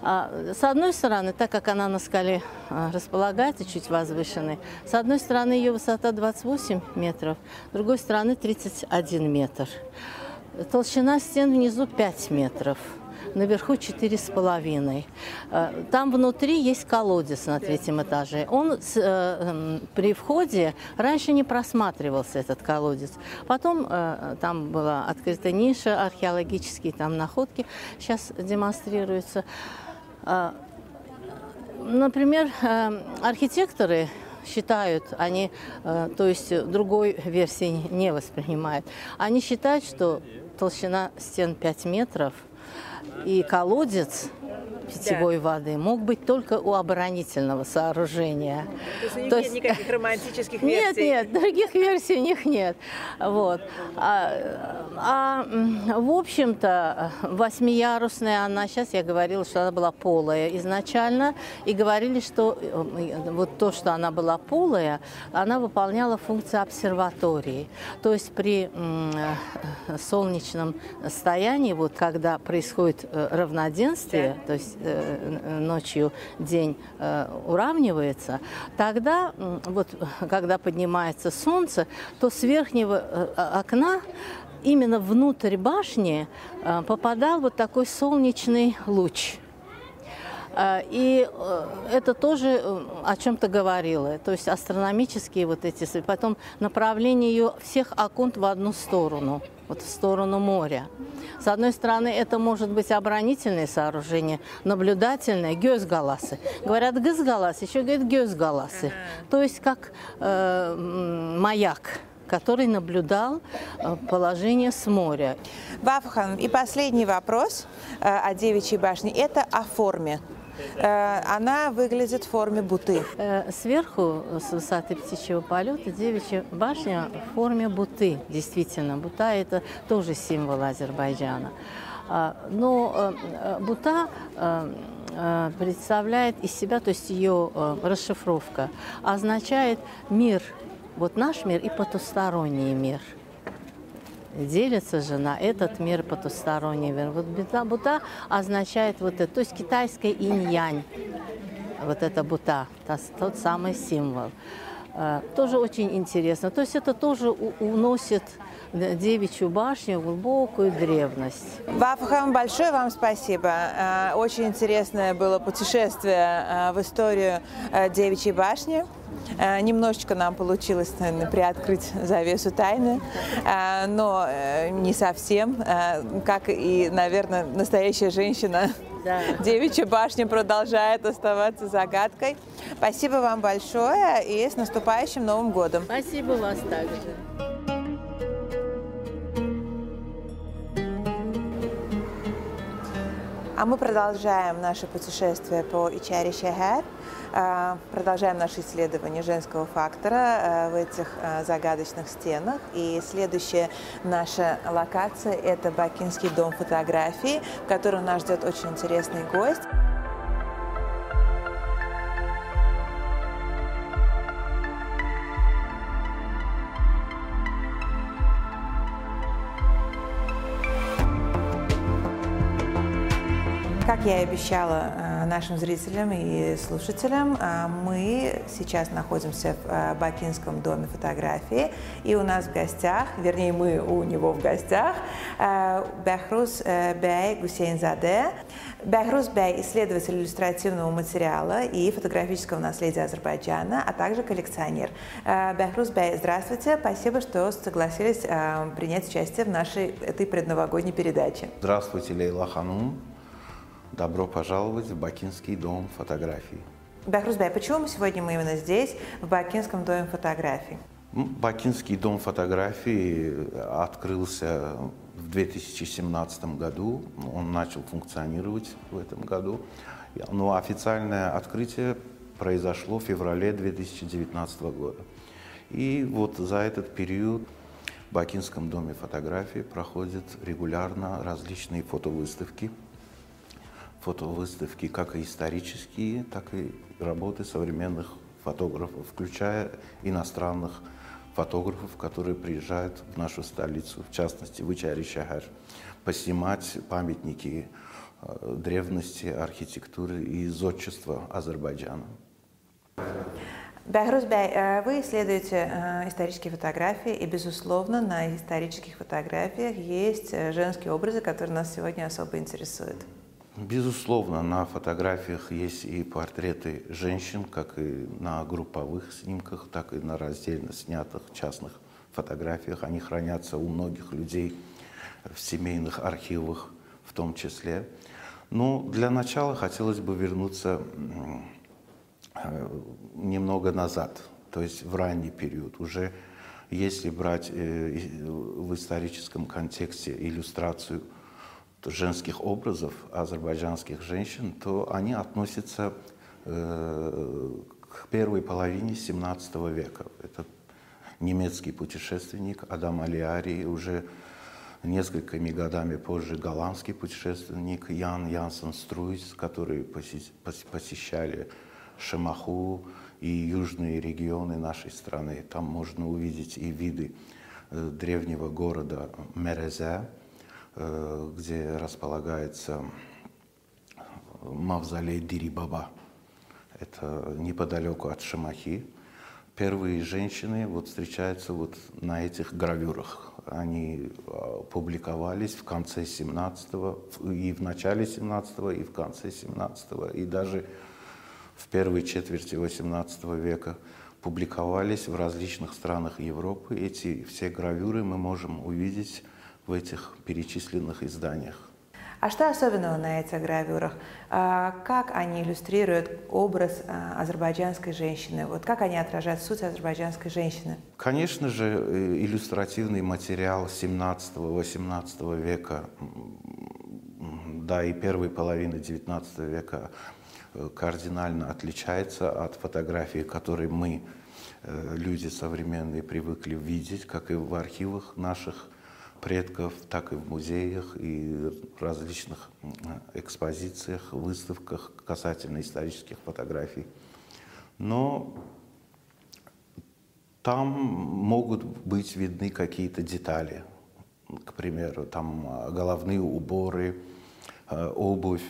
А, с одной стороны, так как она на скале а, располагается, чуть возвышенной, с одной стороны ее высота 28 метров, с другой стороны 31 метр. Толщина стен внизу 5 метров наверху четыре с половиной. Э, там внутри есть колодец на третьем этаже. Он э, эм, при входе раньше не просматривался этот колодец. Потом э, там была открыта ниша, археологические там находки сейчас демонстрируются. Например, архитекторы считают, они, то есть другой версии не воспринимают, они считают, что толщина стен 5 метров – и колодец питьевой да. воды мог быть только у оборонительного сооружения. То есть То нет никаких романтических версий? Нет, нет, других версий у них нет. Вот. А, а в общем-то, восьмиярусная она, сейчас я говорила, что она была полая изначально, и говорили, что э, вот то, что она была полая, она выполняла функцию обсерватории. То есть при э, солнечном стоянии, вот когда происходит э, равноденствие, да. то есть Э, ночью день э, уравнивается, тогда, вот, когда поднимается солнце, то с верхнего э, окна именно внутрь башни попадал вот такой солнечный луч. И это тоже о чем-то говорило. То есть астрономические вот эти... Потом направление ее всех окон в одну сторону вот в сторону моря. С одной стороны, это может быть оборонительное сооружение, наблюдательное, гёсгаласы. Говорят гызгалас, еще говорят гёсгаласы. То есть как э, маяк который наблюдал э, положение с моря. Вафхан, и последний вопрос э, о девичьей башне. Это о форме. Э, она выглядит в форме буты. Э, сверху, с высоты птичьего полета, девичья башня в форме буты. Действительно, бута – это тоже символ Азербайджана. А, но э, бута представляет из себя, то есть ее расшифровка, означает мир, вот наш мир и потусторонний мир – делится же на этот мир потусторонний мир. Вот бута, бута означает вот это, то есть китайская инь-янь, вот это бута, тот самый символ. Э, тоже очень интересно. То есть это тоже уносит девичью башню в глубокую древность. Вафхам, большое вам спасибо. Э, очень интересное было путешествие э, в историю девичьей башни. Э, немножечко нам получилось, наверное, приоткрыть завесу тайны, э, но э, не совсем. Как и, наверное, настоящая женщина да. Девичья башня продолжает оставаться загадкой. Спасибо вам большое и с наступающим Новым годом. Спасибо вас также. А мы продолжаем наше путешествие по Ичари Шехер, а, продолжаем наше исследование женского фактора а, в этих а, загадочных стенах. И следующая наша локация – это Бакинский дом фотографии, в котором нас ждет очень интересный гость. Я и обещала, нашим зрителям и слушателям. Мы сейчас находимся в Бакинском доме фотографии, и у нас в гостях, вернее, мы у него в гостях, Бехрус Бей Гусейнзаде. Бехрус Бей – исследователь иллюстративного материала и фотографического наследия Азербайджана, а также коллекционер. Бехрус Бей, здравствуйте. Спасибо, что согласились принять участие в нашей этой предновогодней передаче. Здравствуйте, Лейла Ханум. Добро пожаловать в Бакинский дом фотографий. Бахрузбай, почему сегодня мы именно здесь, в Бакинском доме фотографий? Бакинский дом фотографий открылся в 2017 году. Он начал функционировать в этом году. Но официальное открытие произошло в феврале 2019 года. И вот за этот период в Бакинском доме фотографии проходят регулярно различные фотовыставки – фотовыставки, как и исторические, так и работы современных фотографов, включая иностранных фотографов, которые приезжают в нашу столицу, в частности, в Ичари-Шахар, поснимать памятники э, древности, архитектуры и зодчества Азербайджана. Бахрус Бай, э, вы исследуете э, исторические фотографии, и, безусловно, на исторических фотографиях есть женские образы, которые нас сегодня особо интересуют. Безусловно, на фотографиях есть и портреты женщин, как и на групповых снимках, так и на раздельно снятых частных фотографиях. Они хранятся у многих людей в семейных архивах в том числе. Но ну, для начала хотелось бы вернуться э, немного назад, то есть в ранний период. Уже если брать э, в историческом контексте иллюстрацию – женских образов азербайджанских женщин, то они относятся э, к первой половине 17 века. Это немецкий путешественник Адам Алиари, уже несколькими годами позже голландский путешественник Ян Янсен Струйс, которые посещали Шемаху и южные регионы нашей страны. Там можно увидеть и виды э, древнего города Мерезе, где располагается мавзолей Дирибаба. Это неподалеку от Шамахи. Первые женщины вот встречаются вот на этих гравюрах. Они а, публиковались в конце 17-го, и в начале 17-го, и в конце 17-го, и даже в первой четверти 18 века публиковались в различных странах Европы. Эти все гравюры мы можем увидеть в этих перечисленных изданиях. А что особенного на этих гравюрах? А, как они иллюстрируют образ а, азербайджанской женщины? Вот как они отражают суть азербайджанской женщины? Конечно же, э, иллюстративный материал 17-18 века, да и первой половины 19 века э, кардинально отличается от фотографий, которые мы, э, люди современные, привыкли видеть, как и в архивах наших предков, так и в музеях и различных экспозициях, выставках касательно исторических фотографий. Но там могут быть видны какие-то детали. К примеру, там а, головные уборы, а, обувь,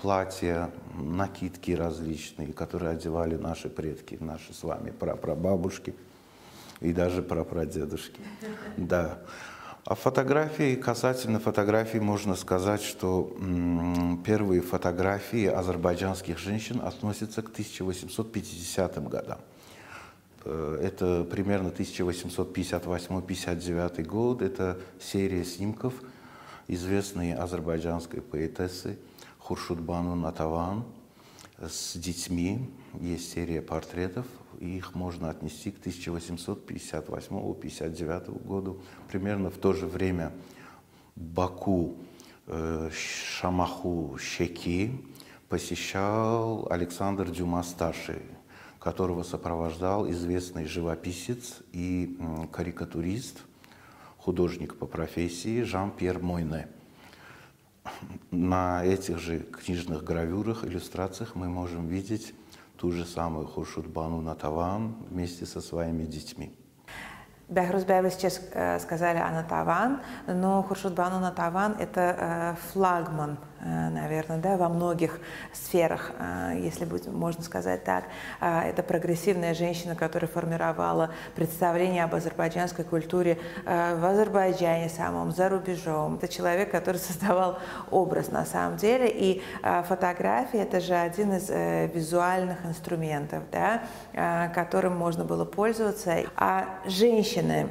платья, накидки различные, которые одевали наши предки, наши с вами прапрабабушки и даже прапрадедушки. Да. А фотографии, касательно фотографий, можно сказать, что первые фотографии азербайджанских женщин относятся к 1850 годам. Э, это примерно 1858-59 год. Это серия снимков известной азербайджанской поэтессы Хуршудбану Натаван с детьми. Есть серия портретов и их можно отнести к 1858-59 году. Примерно в то же время Баку, э, Шамаху, Щеки посещал Александр Дюма-старший, которого сопровождал известный живописец и карикатурист, художник по профессии Жан-Пьер Мойне. На этих же книжных гравюрах, иллюстрациях мы можем видеть ту же самую Хуршудбану Натаван вместе со своими детьми. Бахрузбай, вы сейчас э, сказали о Натаван, но Хуршудбану Натаван – это э, флагман наверное, да, во многих сферах, если можно сказать так. Это прогрессивная женщина, которая формировала представление об азербайджанской культуре в Азербайджане самом, за рубежом. Это человек, который создавал образ на самом деле. И фотография – это же один из визуальных инструментов, да, которым можно было пользоваться. А женщины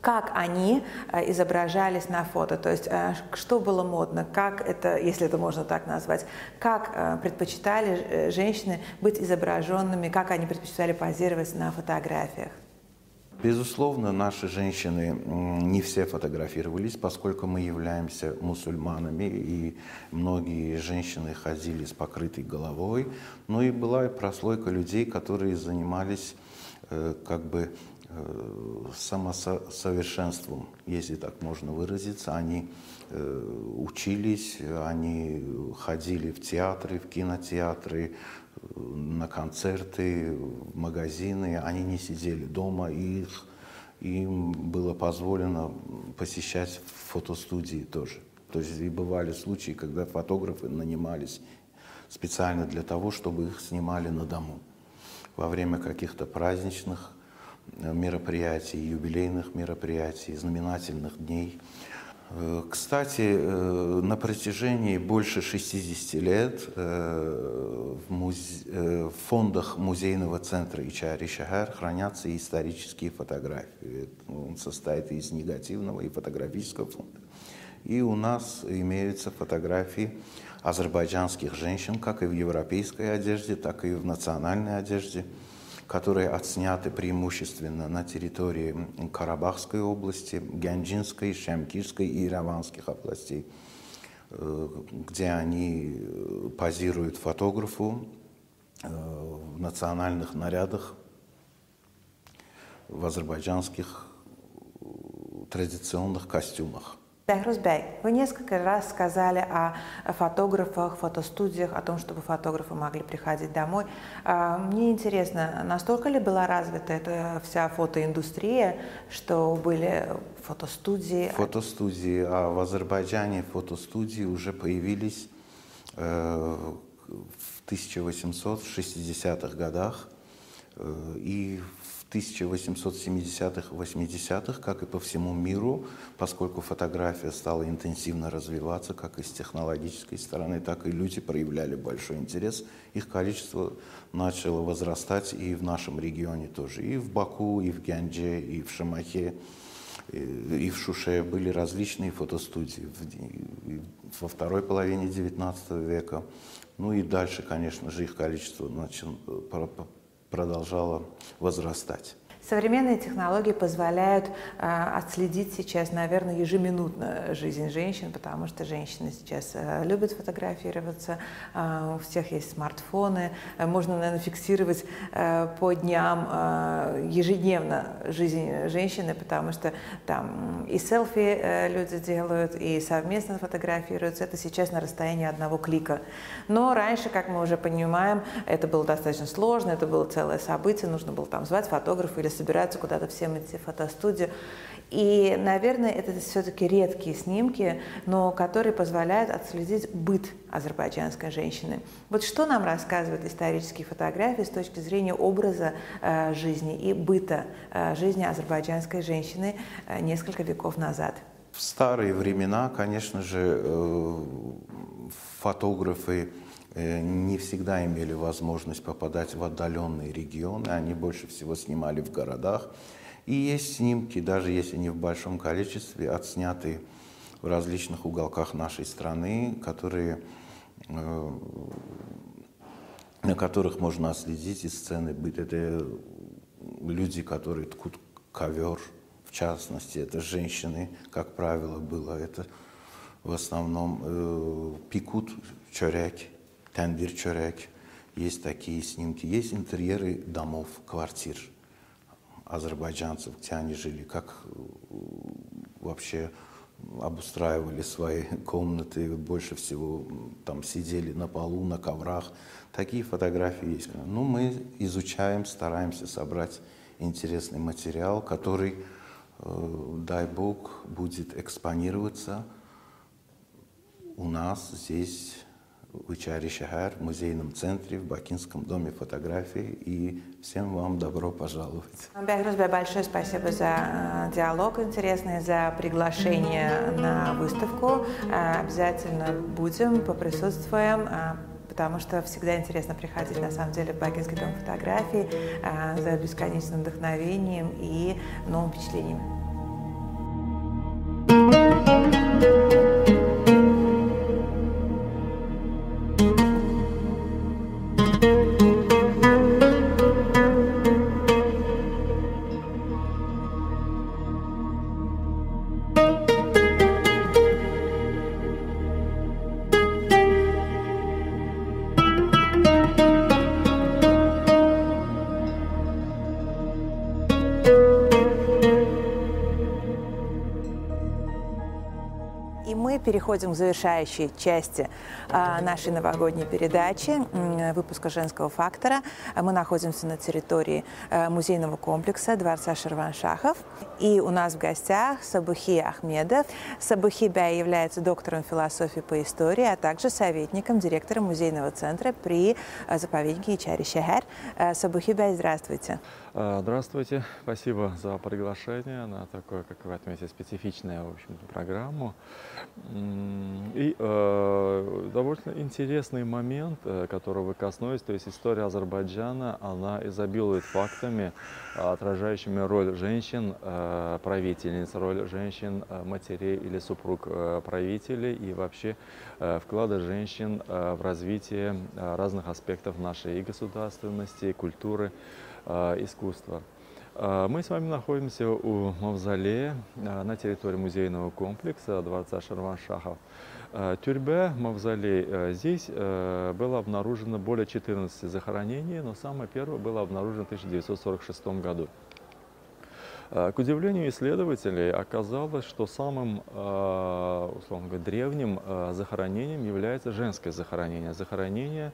как они э, изображались на фото, то есть э, что было модно, как это, если это можно так назвать, как э, предпочитали женщины быть изображенными, как они предпочитали позировать на фотографиях. Безусловно, наши женщины не все фотографировались, поскольку мы являемся мусульманами, и многие женщины ходили с покрытой головой. Но и была и прослойка людей, которые занимались как бы самосовершенством, если так можно выразиться. Они э, учились, они ходили в театры, в кинотеатры, на концерты, в магазины. Они не сидели дома, их, им было позволено посещать фотостудии тоже. То есть и бывали случаи, когда фотографы нанимались специально для того, чтобы их снимали на дому во время каких-то праздничных мероприятий, юбилейных мероприятий, знаменательных дней. Э, кстати, э, на протяжении больше 60 лет э, в, музе... в фондах музейного центра Ичари Шахар хранятся исторические фотографии. Он состоит из негативного и фотографического фонда. И у нас имеются фотографии азербайджанских женщин, как и в европейской одежде, так и в национальной одежде – которые отсняты преимущественно на территории Карабахской области, Гянджинской, Шамкирской и Ираванских областей, э, где они э, позируют фотографу э, в национальных нарядах, в азербайджанских традиционных костюмах. Бехрузбей, вы несколько раз сказали о фотографах, фотостудиях, о том, чтобы фотографы могли приходить домой. А, мне интересно, настолько ли была развита эта вся фотоиндустрия, что были фотостудии? Фотостудии. А в Азербайджане фотостудии уже появились э, в 1860-х годах. Э, и 1870-х, 80-х, как и по всему миру, поскольку фотография стала интенсивно развиваться, как и с технологической стороны, так и люди проявляли большой интерес. Их количество начало возрастать и в нашем регионе тоже. И в Баку, и в Гянже, и в Шамахе, и в Шуше были различные фотостудии во второй половине XIX века. Ну и дальше, конечно же, их количество начало продолжала возрастать. Современные технологии позволяют э, отследить сейчас, наверное, ежеминутно жизнь женщин, потому что женщины сейчас э, любят фотографироваться, э, у всех есть смартфоны, э, можно, наверное, фиксировать э, по дням э, ежедневно жизнь женщины, потому что там и селфи э, люди делают, и совместно фотографируются, это сейчас на расстоянии одного клика. Но раньше, как мы уже понимаем, это было достаточно сложно, это было целое событие, нужно было там звать фотографа или собираются куда-то всем идти в фотостудию. И, наверное, это все-таки редкие снимки, но которые позволяют отследить быт азербайджанской женщины. Вот что нам рассказывают исторические фотографии с точки зрения образа э, жизни и быта э, жизни азербайджанской женщины э, несколько веков назад? В старые времена, конечно же, э, фотографы не всегда имели возможность попадать в отдаленные регионы, они больше всего снимали в городах. И есть снимки, даже если не в большом количестве, отснятые в различных уголках нашей страны, которые, э, на которых можно отследить и сцены быть. Это люди, которые ткут ковер, в частности, это женщины, как правило, было. Это в основном э, пекут чоряки тендер чорек, есть такие снимки, есть интерьеры домов, квартир азербайджанцев, где они жили, как э, вообще обустраивали свои комнаты, больше всего там сидели на полу, на коврах. Такие фотографии есть. Ну, мы изучаем, стараемся собрать интересный материал, который, э, дай бог, будет экспонироваться у нас здесь в Ичари-Шахар, в музейном центре, в Бакинском доме фотографии. И всем вам добро пожаловать. Бехрузбе, большое спасибо за диалог интересный, за приглашение на выставку. Обязательно будем, поприсутствуем потому что всегда интересно приходить, на самом деле, в Бакинский дом фотографий за бесконечным вдохновением и новыми впечатлениями. Переходим к завершающей части а, нашей новогодней передачи, выпуска «Женского фактора». Мы находимся на территории а, музейного комплекса Дворца Шерваншахов. И у нас в гостях Сабухи Ахмедов. Сабухи Бя является доктором философии по истории, а также советником директора музейного центра при а, заповеднике Ичари-Шехер. Сабухи Бя, здравствуйте. Здравствуйте. Спасибо за приглашение на такую, как вы отметили, специфичную в общем программу. И э, довольно интересный момент, э, которого вы коснулись, то есть история Азербайджана, она изобилует фактами, отражающими роль женщин, э, правительниц, роль женщин, э, матерей или супруг э, правителей и вообще э, вклада женщин в развитие разных аспектов нашей и государственности, и культуры, искусства. А, мы с вами находимся у мавзолея а, на территории музейного комплекса Дворца Шарваншахов. Тюрьбе, мавзолей, здесь было обнаружено более 14 захоронений, но самое первое было обнаружено в 1946 году. К удивлению исследователей оказалось, что самым условно говоря, древним захоронением является женское захоронение. Захоронение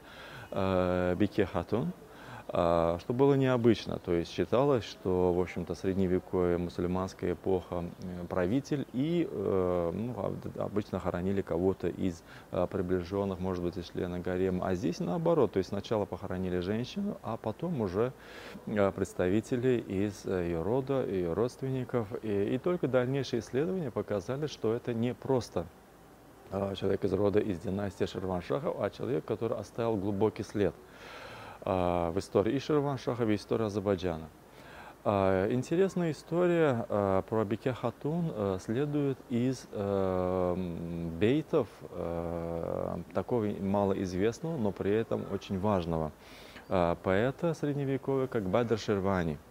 Бике Хатун – что было необычно, то есть считалось, что, в общем-то, средневековая мусульманская эпоха э, правитель и э, ну, обычно хоронили кого-то из э, приближенных, может быть, из члена гарема, а здесь наоборот, то есть сначала похоронили женщину, а потом уже представители из ее рода, ее родственников, и, и только дальнейшие исследования показали, что это не просто человек из рода, из династии Шерваншахов, а человек, который оставил глубокий след – а, в истории и Ширваншаха, и истории Азербайджана. А, интересная история а, про Беке Хатун следует из бейтов такого малоизвестного, но при этом очень важного поэта средневековья, как Бадр Шервани –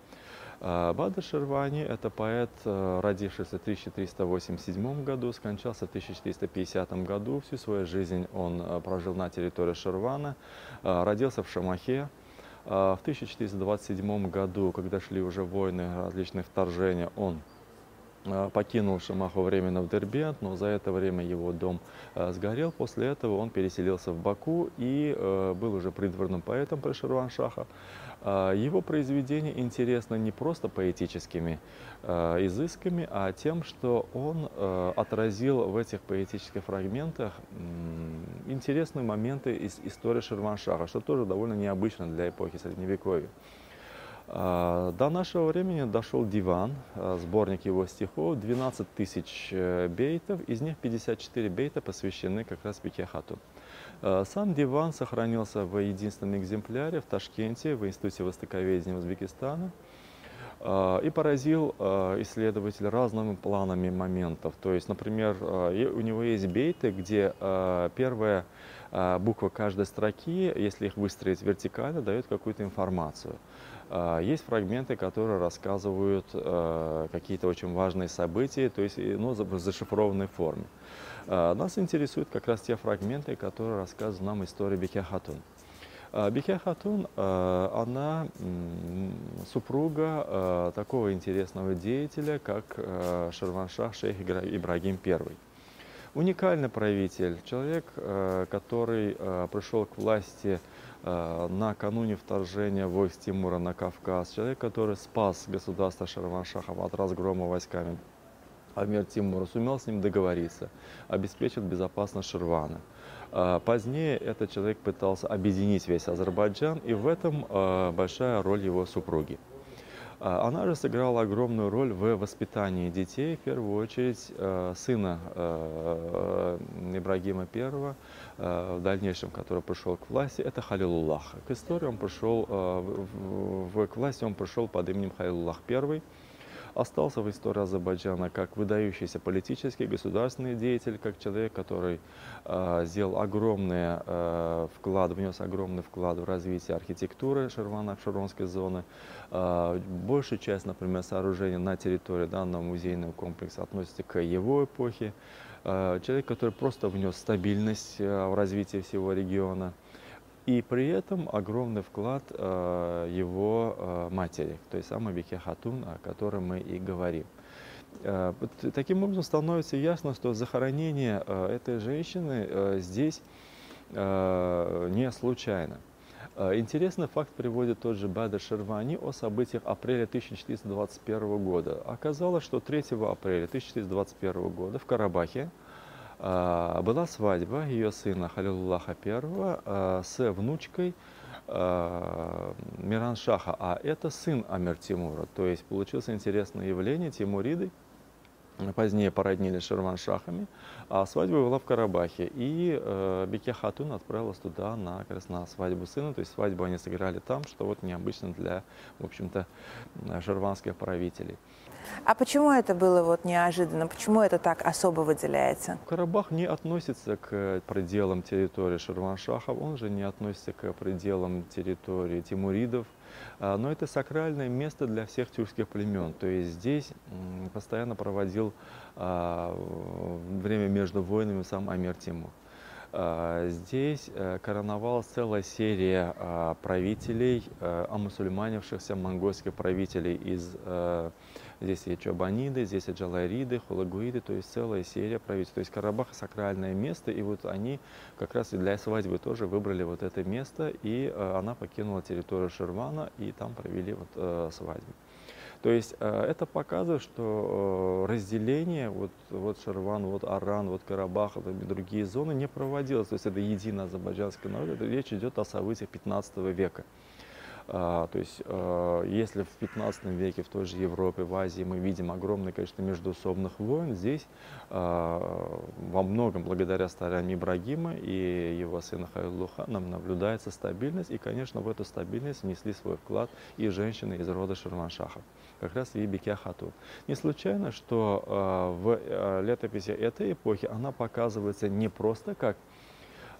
а, Бадр Шервани – это поэт, э, родившийся в 1387 году, скончался в 1450 году. Всю свою жизнь он э, прожил на территории Шервана, э, родился в Шамахе. В 1427 году, когда шли уже войны, различные вторжения, он покинул Шамаху временно в Дербент, но за это время его дом сгорел. После этого он переселился в Баку и был уже придворным поэтом при Ширваншаха. А, его произведение интересно не просто поэтическими а, изысками, а тем, что он а, отразил в этих поэтических фрагментах интересные моменты из истории Шерваншаха, что тоже довольно необычно для эпохи Средневековья. До нашего времени дошел диван, сборник его стихов, 12 тысяч э, бейтов, из них 54 бейта посвящены как раз Бекехату. Э, сам диван сохранился в единственном экземпляре в Ташкенте, в Институте востоковедения Узбекистана э, и поразил э, исследователь разными планами моментов. То есть, например, у него есть бейты, где первая буква каждой строки, если их выстроить вертикально, дает какую-то информацию. Есть фрагменты, которые рассказывают какие-то очень важные события, то есть ну, в зашифрованной форме. А, нас интересуют как раз те фрагменты, которые рассказывают нам историю Беке Хатун. А, а, она супруга такого интересного деятеля, как Шарваншах шейх Ибрагим I. Уникальный правитель, человек, который пришел к власти накануне вторжения войск Тимура на Кавказ, человек, который спас государство Шарваншахов от разгрома войсками Амир Тимур сумел с ним договориться, обеспечил безопасность Ширвана. А, позднее этот человек пытался объединить весь Азербайджан, и в этом а, большая роль его супруги. А, она же сыграла огромную роль в воспитании детей, в первую очередь сына Ибрагима I, в дальнейшем, который пришел к власти, это Халилуллах. К истории он пришел, в, к власти он пришел под именем Халилуллах I, остался в истории Азербайджана как выдающийся политический, государственный деятель, как человек, который э, сделал огромный э, вклад, внес огромный вклад в развитие архитектуры Шервана-Шаронской зоны. Э, большая часть, например, сооружений на территории данного музейного комплекса относится к его эпохе. Э, человек, который просто внес стабильность э, в развитие всего региона. И при этом огромный вклад э, его э, матери, той самой Вике Хатун, о которой мы и говорим. Э, таким образом становится ясно, что захоронение э, этой женщины э, здесь э, не случайно. Э, интересный факт приводит тот же Бадр Шервани о событиях апреля 1421 года. Оказалось, что 3 апреля 1421 года в Карабахе была свадьба ее сына Халилуллаха I а, с внучкой а, Миран Шаха, а это сын Амир Тимура. То есть получилось интересное явление, Тимуриды позднее породнили Ширваншахами, а свадьба была в Карабахе. И э, Беке Хатун отправилась туда на, как раз на свадьбу сына, то есть свадьбу они сыграли там, что вот необычно для, в общем-то, ширванских правителей. А почему это было вот неожиданно? Почему это так особо выделяется? Карабах не относится к пределам территории Ширваншахов, он же не относится к пределам территории Тимуридов. А, но это сакральное место для всех тюркских племен. То есть здесь постоянно проводил а, время между войнами сам Амир Тимур. А, здесь э, короновалась целая серия правителей, омусульманившихся монгольских правителей из э, Здесь есть Чабаниды, здесь есть Джалайриды, Хулагуиды, то есть целая серия правительств. То есть Карабах сакральное место, и вот они как раз и для свадьбы тоже выбрали вот это место, и э, она покинула территорию Шервана, и там провели вот э, свадьбу. То есть э, это показывает, что разделение, вот, вот Шерван, вот Аран, вот Карабах и другие зоны не проводилось. То есть это единый азербайджанский народ, речь идет о событиях 15 века. А, то есть, а, если в 15 веке в той же Европе, в Азии мы видим огромное количество междуусобных войн, здесь а, во многом благодаря стараниям Ибрагима и его сына Хайлуха нам наблюдается стабильность, и, конечно, в эту стабильность внесли свой вклад и женщины из рода Ширваншахов, как раз и Бекя Хату. Не случайно, что в летописи этой эпохи она показывается не просто как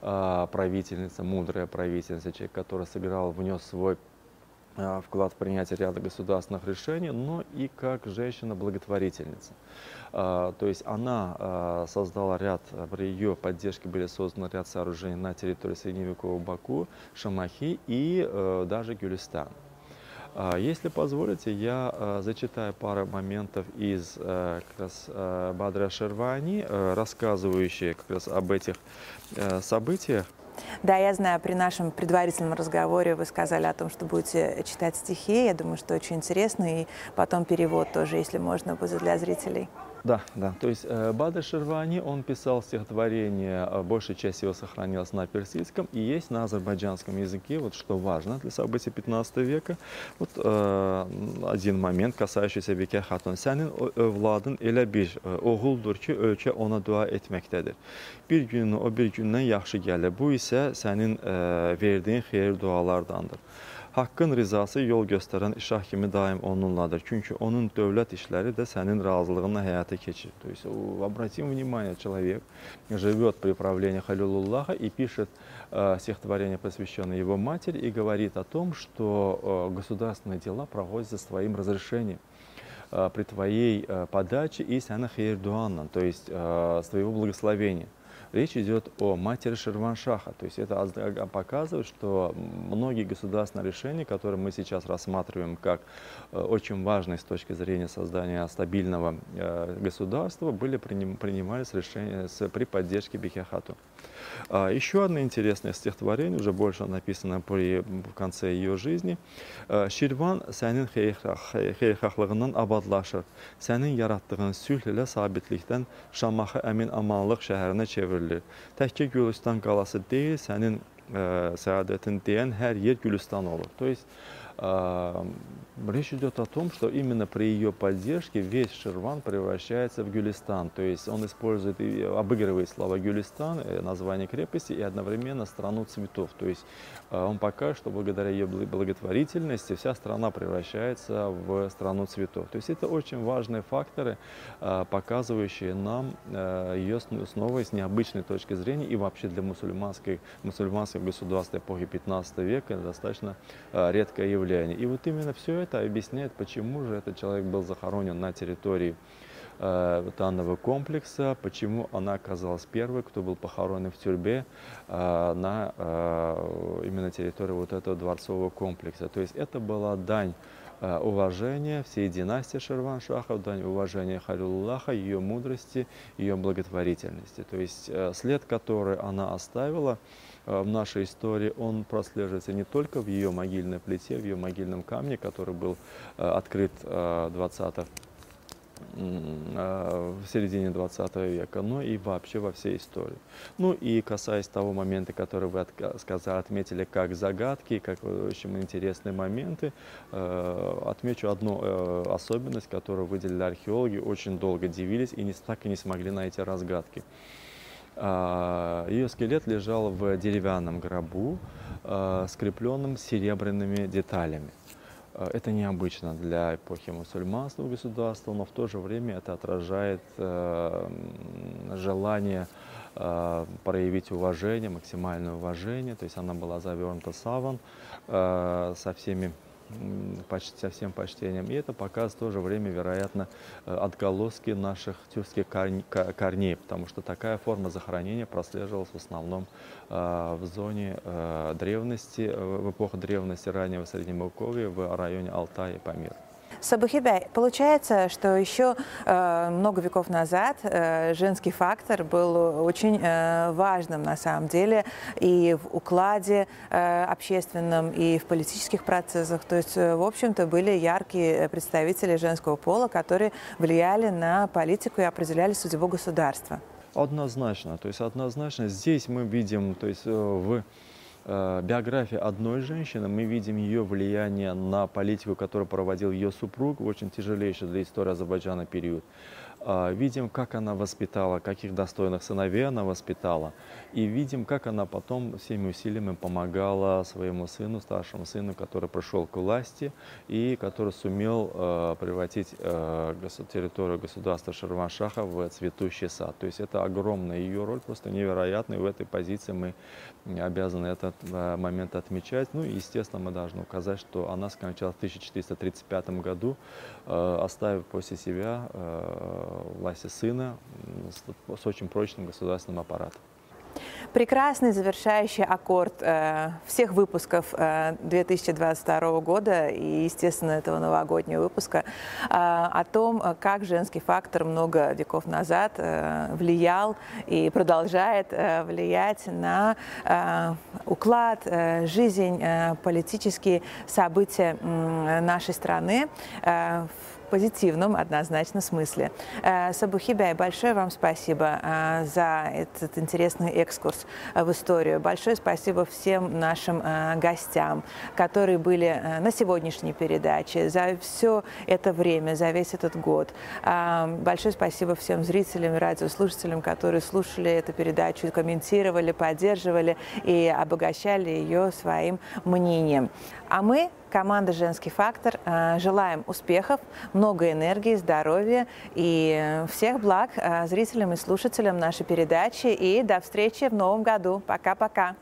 правительница, мудрая правительница, человек, который сыграл, внес свой Э, вклад в принятие ряда государственных решений, но и как женщина-благотворительница. Э, то есть она э, создала ряд, при ее поддержке были созданы ряд сооружений на территории средневекового Баку, Шамахи и даже Гюлистана. Если позволите, я зачитаю пару моментов из как раз Бадра Шервани, рассказывающие как раз об этих событиях. Да, я знаю, при нашем предварительном разговоре вы сказали о том, что будете читать стихи. Я думаю, что очень интересно. И потом перевод тоже, если можно, будет для зрителей. Да, да. То есть э, Бада Шервани, он писал стихотворение, э, большая часть его сохранилась на персидском и есть на азербайджанском языке, вот что важно для событий 15 века. Вот э, один момент, касающийся Беке Хатун. Sənin övladın elə bir oğuldur ki, ölkə ona dua etməkdədir. Bir gününü o bir gündən yaxşı gəlir. Bu isə sənin e, verdiyin xeyir dualardandır. Haqqın rizası yol göstərən işah kimi daim onunladır. Çünki onun dövlət işləri də sənin razılığına həyata keçir. То есть обратим внимание, человек живет при правлении Халилуллаха и пишет э, стихотворение, посвященное его матери, и говорит о том, что э, государственные дела проводятся с твоим разрешением э, при твоей э, подаче и сяна хейрдуанна, то есть с твоего благословения. Речь идет о матери Ширваншаха. То есть это показывает, что многие государственные решения, которые мы сейчас рассматриваем как э, очень важные с точки зрения создания стабильного э, государства, были принимались решения при поддержке Бехехату. А, еще одно интересное стихотворение, уже больше написано при, в конце ее жизни. Ширван сәнин xeyirxahlığından abadlaşır. Sənin yaratdığın sülh ilə sabitlikdən Şamaxı əmin amanlıq şəhərinə çevrilir. Təkcə Gülüstan qalası deyil, sənin ə, səadətin deyən hər yer Gülüstan olur. То есть Речь идет о том, что именно при ее поддержке весь Ширван превращается в Гюлистан. То есть он использует и обыгрывает слова Гюлистан, э, название крепости, и одновременно страну цветов. То есть э, он покажет, что благодаря ее благотворительности вся страна превращается в страну цветов. То есть это очень важные факторы, э, показывающие нам ее снова с необычной точки зрения и вообще для мусульманских, мусульманских государств эпохи 15 века достаточно редкое явление. И вот именно все это объясняет, почему же этот человек был захоронен на территории э, данного комплекса, почему она оказалась первой, кто был похоронен в тюрьме э, на э, именно территории вот этого дворцового комплекса. То есть это была дань уважения всей династии Шерван-Шахов, дань уважения Халилуллаха, ее мудрости, ее благотворительности. То есть след, который она оставила, в нашей истории, он прослеживается не только в ее могильной плите, в ее могильном камне, который был э, открыт 20 э, в середине 20 века, но и вообще во всей истории. Ну и касаясь того момента, который вы сказали, отметили как загадки, как очень интересные моменты, отмечу одну особенность, которую выделили археологи, очень долго дивились и не, так и не смогли найти разгадки. А, Ее скелет лежал в деревянном гробу, а, скрепленном серебряными деталями. А, это необычно для эпохи мусульманства государства, но в то же время это отражает желание проявить уважение, максимальное уважение. То есть она была завернута саван со всеми почти со всем почтением. И это показывает в то же время, вероятно, э, отголоски наших тюркских корней, потому что такая форма захоронения прослеживалась в основном э, в зоне э, древности, в эпоху древности раннего Средневековья в районе Алтая и Памира. Сабухибяй, получается, что еще э, много веков назад э, женский фактор был очень э, важным на самом деле и в укладе э, общественном, и в политических процессах. То есть, э, в общем-то, были яркие представители женского пола, которые влияли на политику и определяли судьбу государства. Однозначно. То есть однозначно здесь мы видим, то есть э, в биографии одной женщины мы видим ее влияние на политику, которую проводил ее супруг в очень тяжелейший для истории Азербайджана период. А, видим, как она воспитала, каких достойных сыновей она воспитала. И видим, как она потом всеми усилиями помогала своему сыну, старшему сыну, который пришел к власти и который сумел э, превратить э, территорию государства Шарваншаха в цветущий сад. То есть это огромная ее роль, просто невероятная. И в этой позиции мы обязаны этот э, момент отмечать. Ну и, естественно, мы должны указать, что она скончалась в 1435 году, э, оставив после себя э, власти сына с, с очень прочным государственным аппаратом. Прекрасный завершающий аккорд э, всех выпусков э, 2022 года и, естественно, этого новогоднего выпуска э, о том, как женский фактор много веков назад э, влиял и продолжает э, влиять на э, уклад, э, жизнь, э, политические события э, нашей страны. Э, позитивном однозначно смысле. Э, Сабухибяй, большое вам спасибо э, за этот интересный экскурс в историю. Большое спасибо всем нашим э, гостям, которые были на сегодняшней передаче, за все это время, за весь этот год. Большое спасибо всем зрителям и радиослушателям, которые слушали эту передачу, комментировали, поддерживали и обогащали ее своим мнением. А мы команда «Женский фактор» э, желаем успехов, много энергии, здоровья и всех благ э, зрителям и слушателям нашей передачи. И до встречи в новом году. Пока-пока.